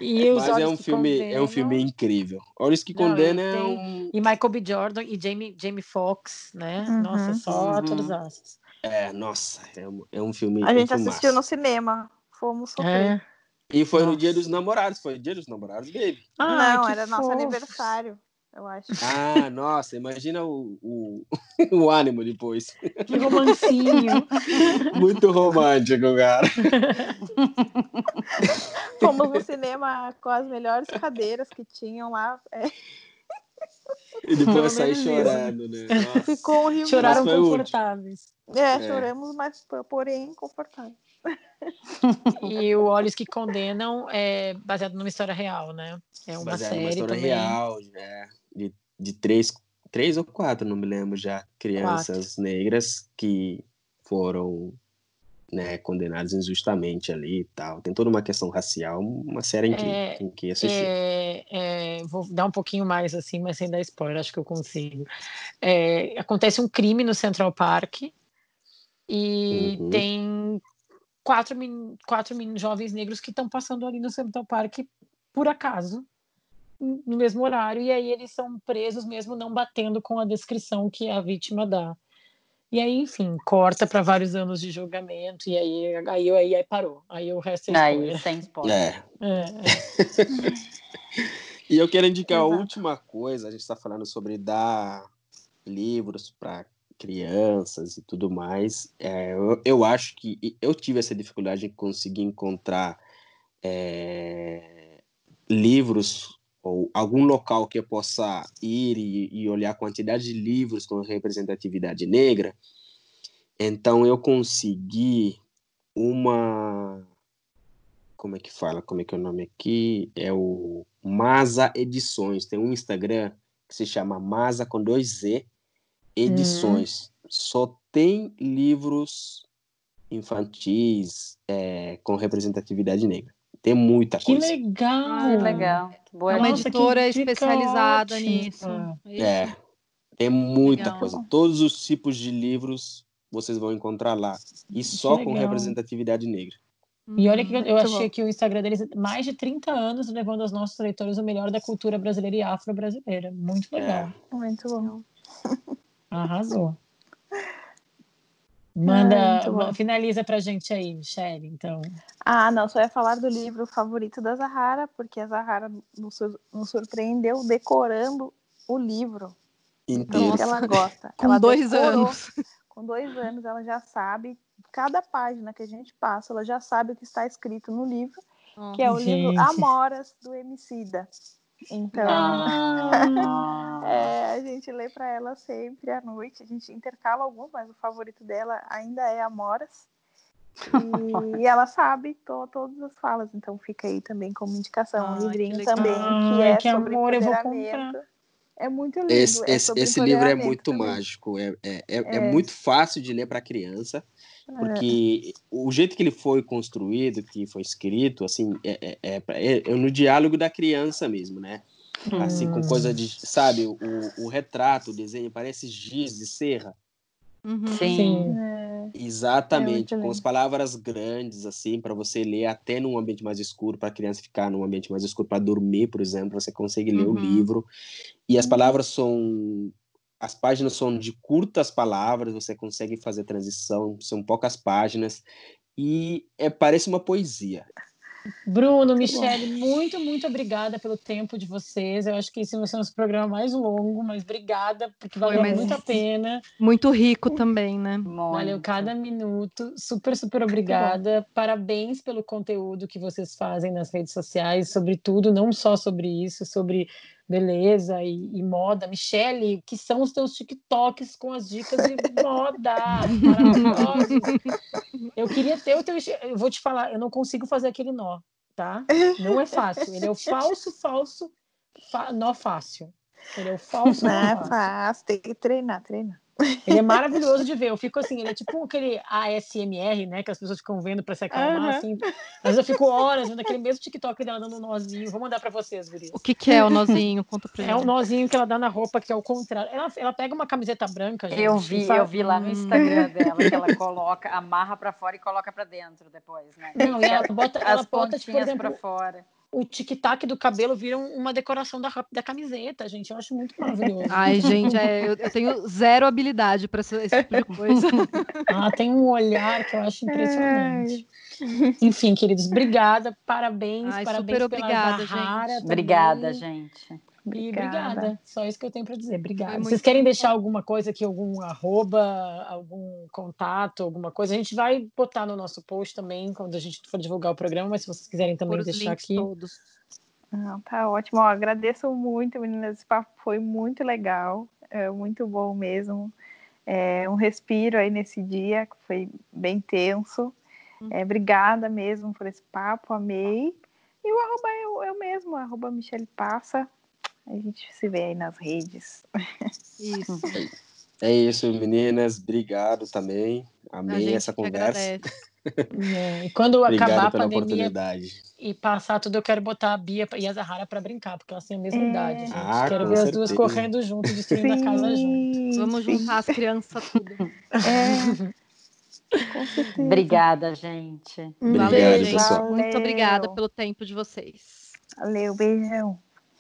E os Mas é Olhos um filme, é um Condenam- filme incrível. Olhos que e condena é um E Michael B. Jordan e Jamie, Jamie Foxx, né? Uhum. Nossa, só Uhum. atores aços. é, nossa, é um, é um filme. A um gente assistiu no cinema. Fomos sofrer. É. E foi no Nossa. Dia dos Namorados, foi Dia dos Namorados, baby. Ai, Não, era nosso fofo. aniversário, eu acho. Ah, nossa, imagina o, o, o ânimo depois. Que romancinho. Muito romântico, cara. Fomos no cinema com as melhores cadeiras que tinham lá. É, E depois sair chorando, né? Nossa. ficou horrível. Choraram confortáveis. É, É. choramos, mas porém confortável. E o Olhos que Condenam é baseado numa história real, né? É uma Baseado série numa história também. real, é, de, de três, três ou quatro, não me lembro já, crianças negras que foram né, condenadas injustamente ali e tal. Tem toda uma questão racial, uma série em que, É, em que assisti. É, é, vou dar um pouquinho mais assim, mas sem dar spoiler, acho que eu consigo. É, acontece um crime no Central Park e Uhum. tem quatro, men- quatro men- jovens negros que estão passando ali no Central Park por acaso, no mesmo horário, e aí eles são presos mesmo não batendo com a descrição que a vítima dá. E aí, enfim, corta para vários anos de julgamento, e aí, aí, aí, aí parou. Aí o resto é Aí, spoiler. sem spoiler. É. É. E eu quero indicar a Exato. última coisa, a gente está falando sobre dar livros para crianças e tudo mais. É, eu, eu acho que eu tive essa dificuldade em conseguir encontrar é, livros ou algum local que eu possa ir e, e olhar a quantidade de livros com representatividade negra. Então eu consegui uma como é que fala? Como é que é o nome aqui? É o Masa Edições. Tem um Instagram que se chama Masa com dois Z Edições. Só tem livros infantis é, com representatividade negra. Tem muita Que coisa. legal! Ah, legal. Que boa É uma Nossa, editora especializada ótima. nisso. isso? É, tem muita Legal. coisa. Todos os tipos de livros vocês vão encontrar lá. E só com legal. representatividade negra. E olha que eu, eu Muito achei bom. que o Instagram deles mais de 30 anos levando aos nossos leitores o melhor da cultura brasileira e afro-brasileira. Muito legal. Muito bom. Arrasou. Manda, ma- finaliza pra gente aí, Michelle, então. Ah, não, só ia falar do livro favorito da Zahara, porque a Zahara nos, sur- nos surpreendeu decorando o livro. Então, Inteiro. que ela gosta. Com ela dois decorou. anos. Com dois anos, ela já sabe, cada página que a gente passa, ela já sabe o que está escrito no livro. que é o livro Amoras do Emicida. Então, ah. é, a gente lê para ela sempre à noite. A gente intercala alguns, mas o favorito dela ainda é Amoras. E, e ela sabe to, todas as falas, então fica aí também como indicação. Ah, um livrinho também que é que sobre amor. É muito lindo. Esse, é esse, esse livro é muito também. mágico. É, é, é, é, muito fácil de ler para criança, porque o jeito que ele foi construído, que foi escrito, assim, é, é, é, no diálogo da criança mesmo, né? Assim, com coisa de, sabe, o, o retrato, o desenho, parece giz de serra. Uhum. Sim. Exatamente, com as palavras grandes, assim, para você ler até num ambiente mais escuro, para a criança ficar num ambiente mais escuro para dormir, por exemplo, você consegue ler uhum. o livro. E as palavras são. As páginas são de curtas palavras, você consegue fazer transição, são poucas páginas. E é, parece uma poesia. Bruno, Michele, muito, muito obrigada pelo tempo de vocês. Eu acho que esse vai ser nosso programa mais longo, mas obrigada, porque valeu Foi, muito a pena. Muito rico também, né? Muito. Valeu cada minuto. Super, super obrigada. Parabéns pelo conteúdo que vocês fazem nas redes sociais, sobretudo, não só sobre isso, sobre beleza e, e, moda. Michele, que são os teus TikToks com as dicas de moda Eu queria ter o teu. Eu vou te falar, eu não consigo fazer aquele nó, tá? Não é fácil. Ele é o falso, falso, fa... nó fácil. Ele é o falso. Não é fácil, tem que treinar, treinar. Ele é maravilhoso de ver. Eu fico assim, ele é tipo aquele ASMR, né? Que as pessoas ficam vendo para se acalmar, uhum. assim. Mas eu fico horas vendo aquele mesmo TikTok dela dando um nozinho. Vou mandar para vocês, Gurias. O que, que é o nozinho? Conta pra É o nozinho que ela dá na roupa, que é o contrário. Ela, ela pega uma camiseta branca, gente, Eu vi, eu vi lá no hum. Instagram dela, que ela coloca, amarra para fora e coloca para dentro depois, né? Não, e ela bota, ela bota, tipo, por exemplo, pra fora o tic-tac do cabelo vira uma decoração da, da camiseta, gente. Eu acho muito maravilhoso. Ai, gente, é, eu, eu, tenho zero habilidade para esse, esse, tipo de coisa. ah, tem um olhar que eu acho impressionante. Enfim, queridos, obrigada, parabéns, Ai, parabéns super obrigada, gente. Obrigada, gente. Obrigada. obrigada. Só isso que eu tenho para dizer. Obrigada. Vocês querem deixar alguma coisa aqui, algum arroba, algum contato, alguma coisa? A gente vai botar no nosso post também quando a gente for divulgar o programa, mas se vocês quiserem também Por deixar aqui. Todos. Não, tá ótimo. Ó, agradeço muito, meninas. Esse papo foi muito legal, é muito bom mesmo. É, um respiro aí nesse dia, que foi bem tenso. Hum. É, obrigada mesmo por esse papo, amei. E o arroba é eu, eu mesmo, arroba Michele Passa. A gente se vê aí nas redes. Isso. É isso, meninas. Obrigado também. Amei essa conversa. É, e quando acabar a pandemia e passar tudo, eu quero botar a Bia e a Zahara para brincar, porque elas têm a mesma é. idade. Gente. Ah, quero ver certeza. as duas correndo juntas, destruindo Sim. a casa juntas. Vamos juntar as crianças tudo. É. Obrigada, gente. Obrigado, Valeu, pessoal. Muito obrigada pelo tempo de vocês. Valeu, beijão.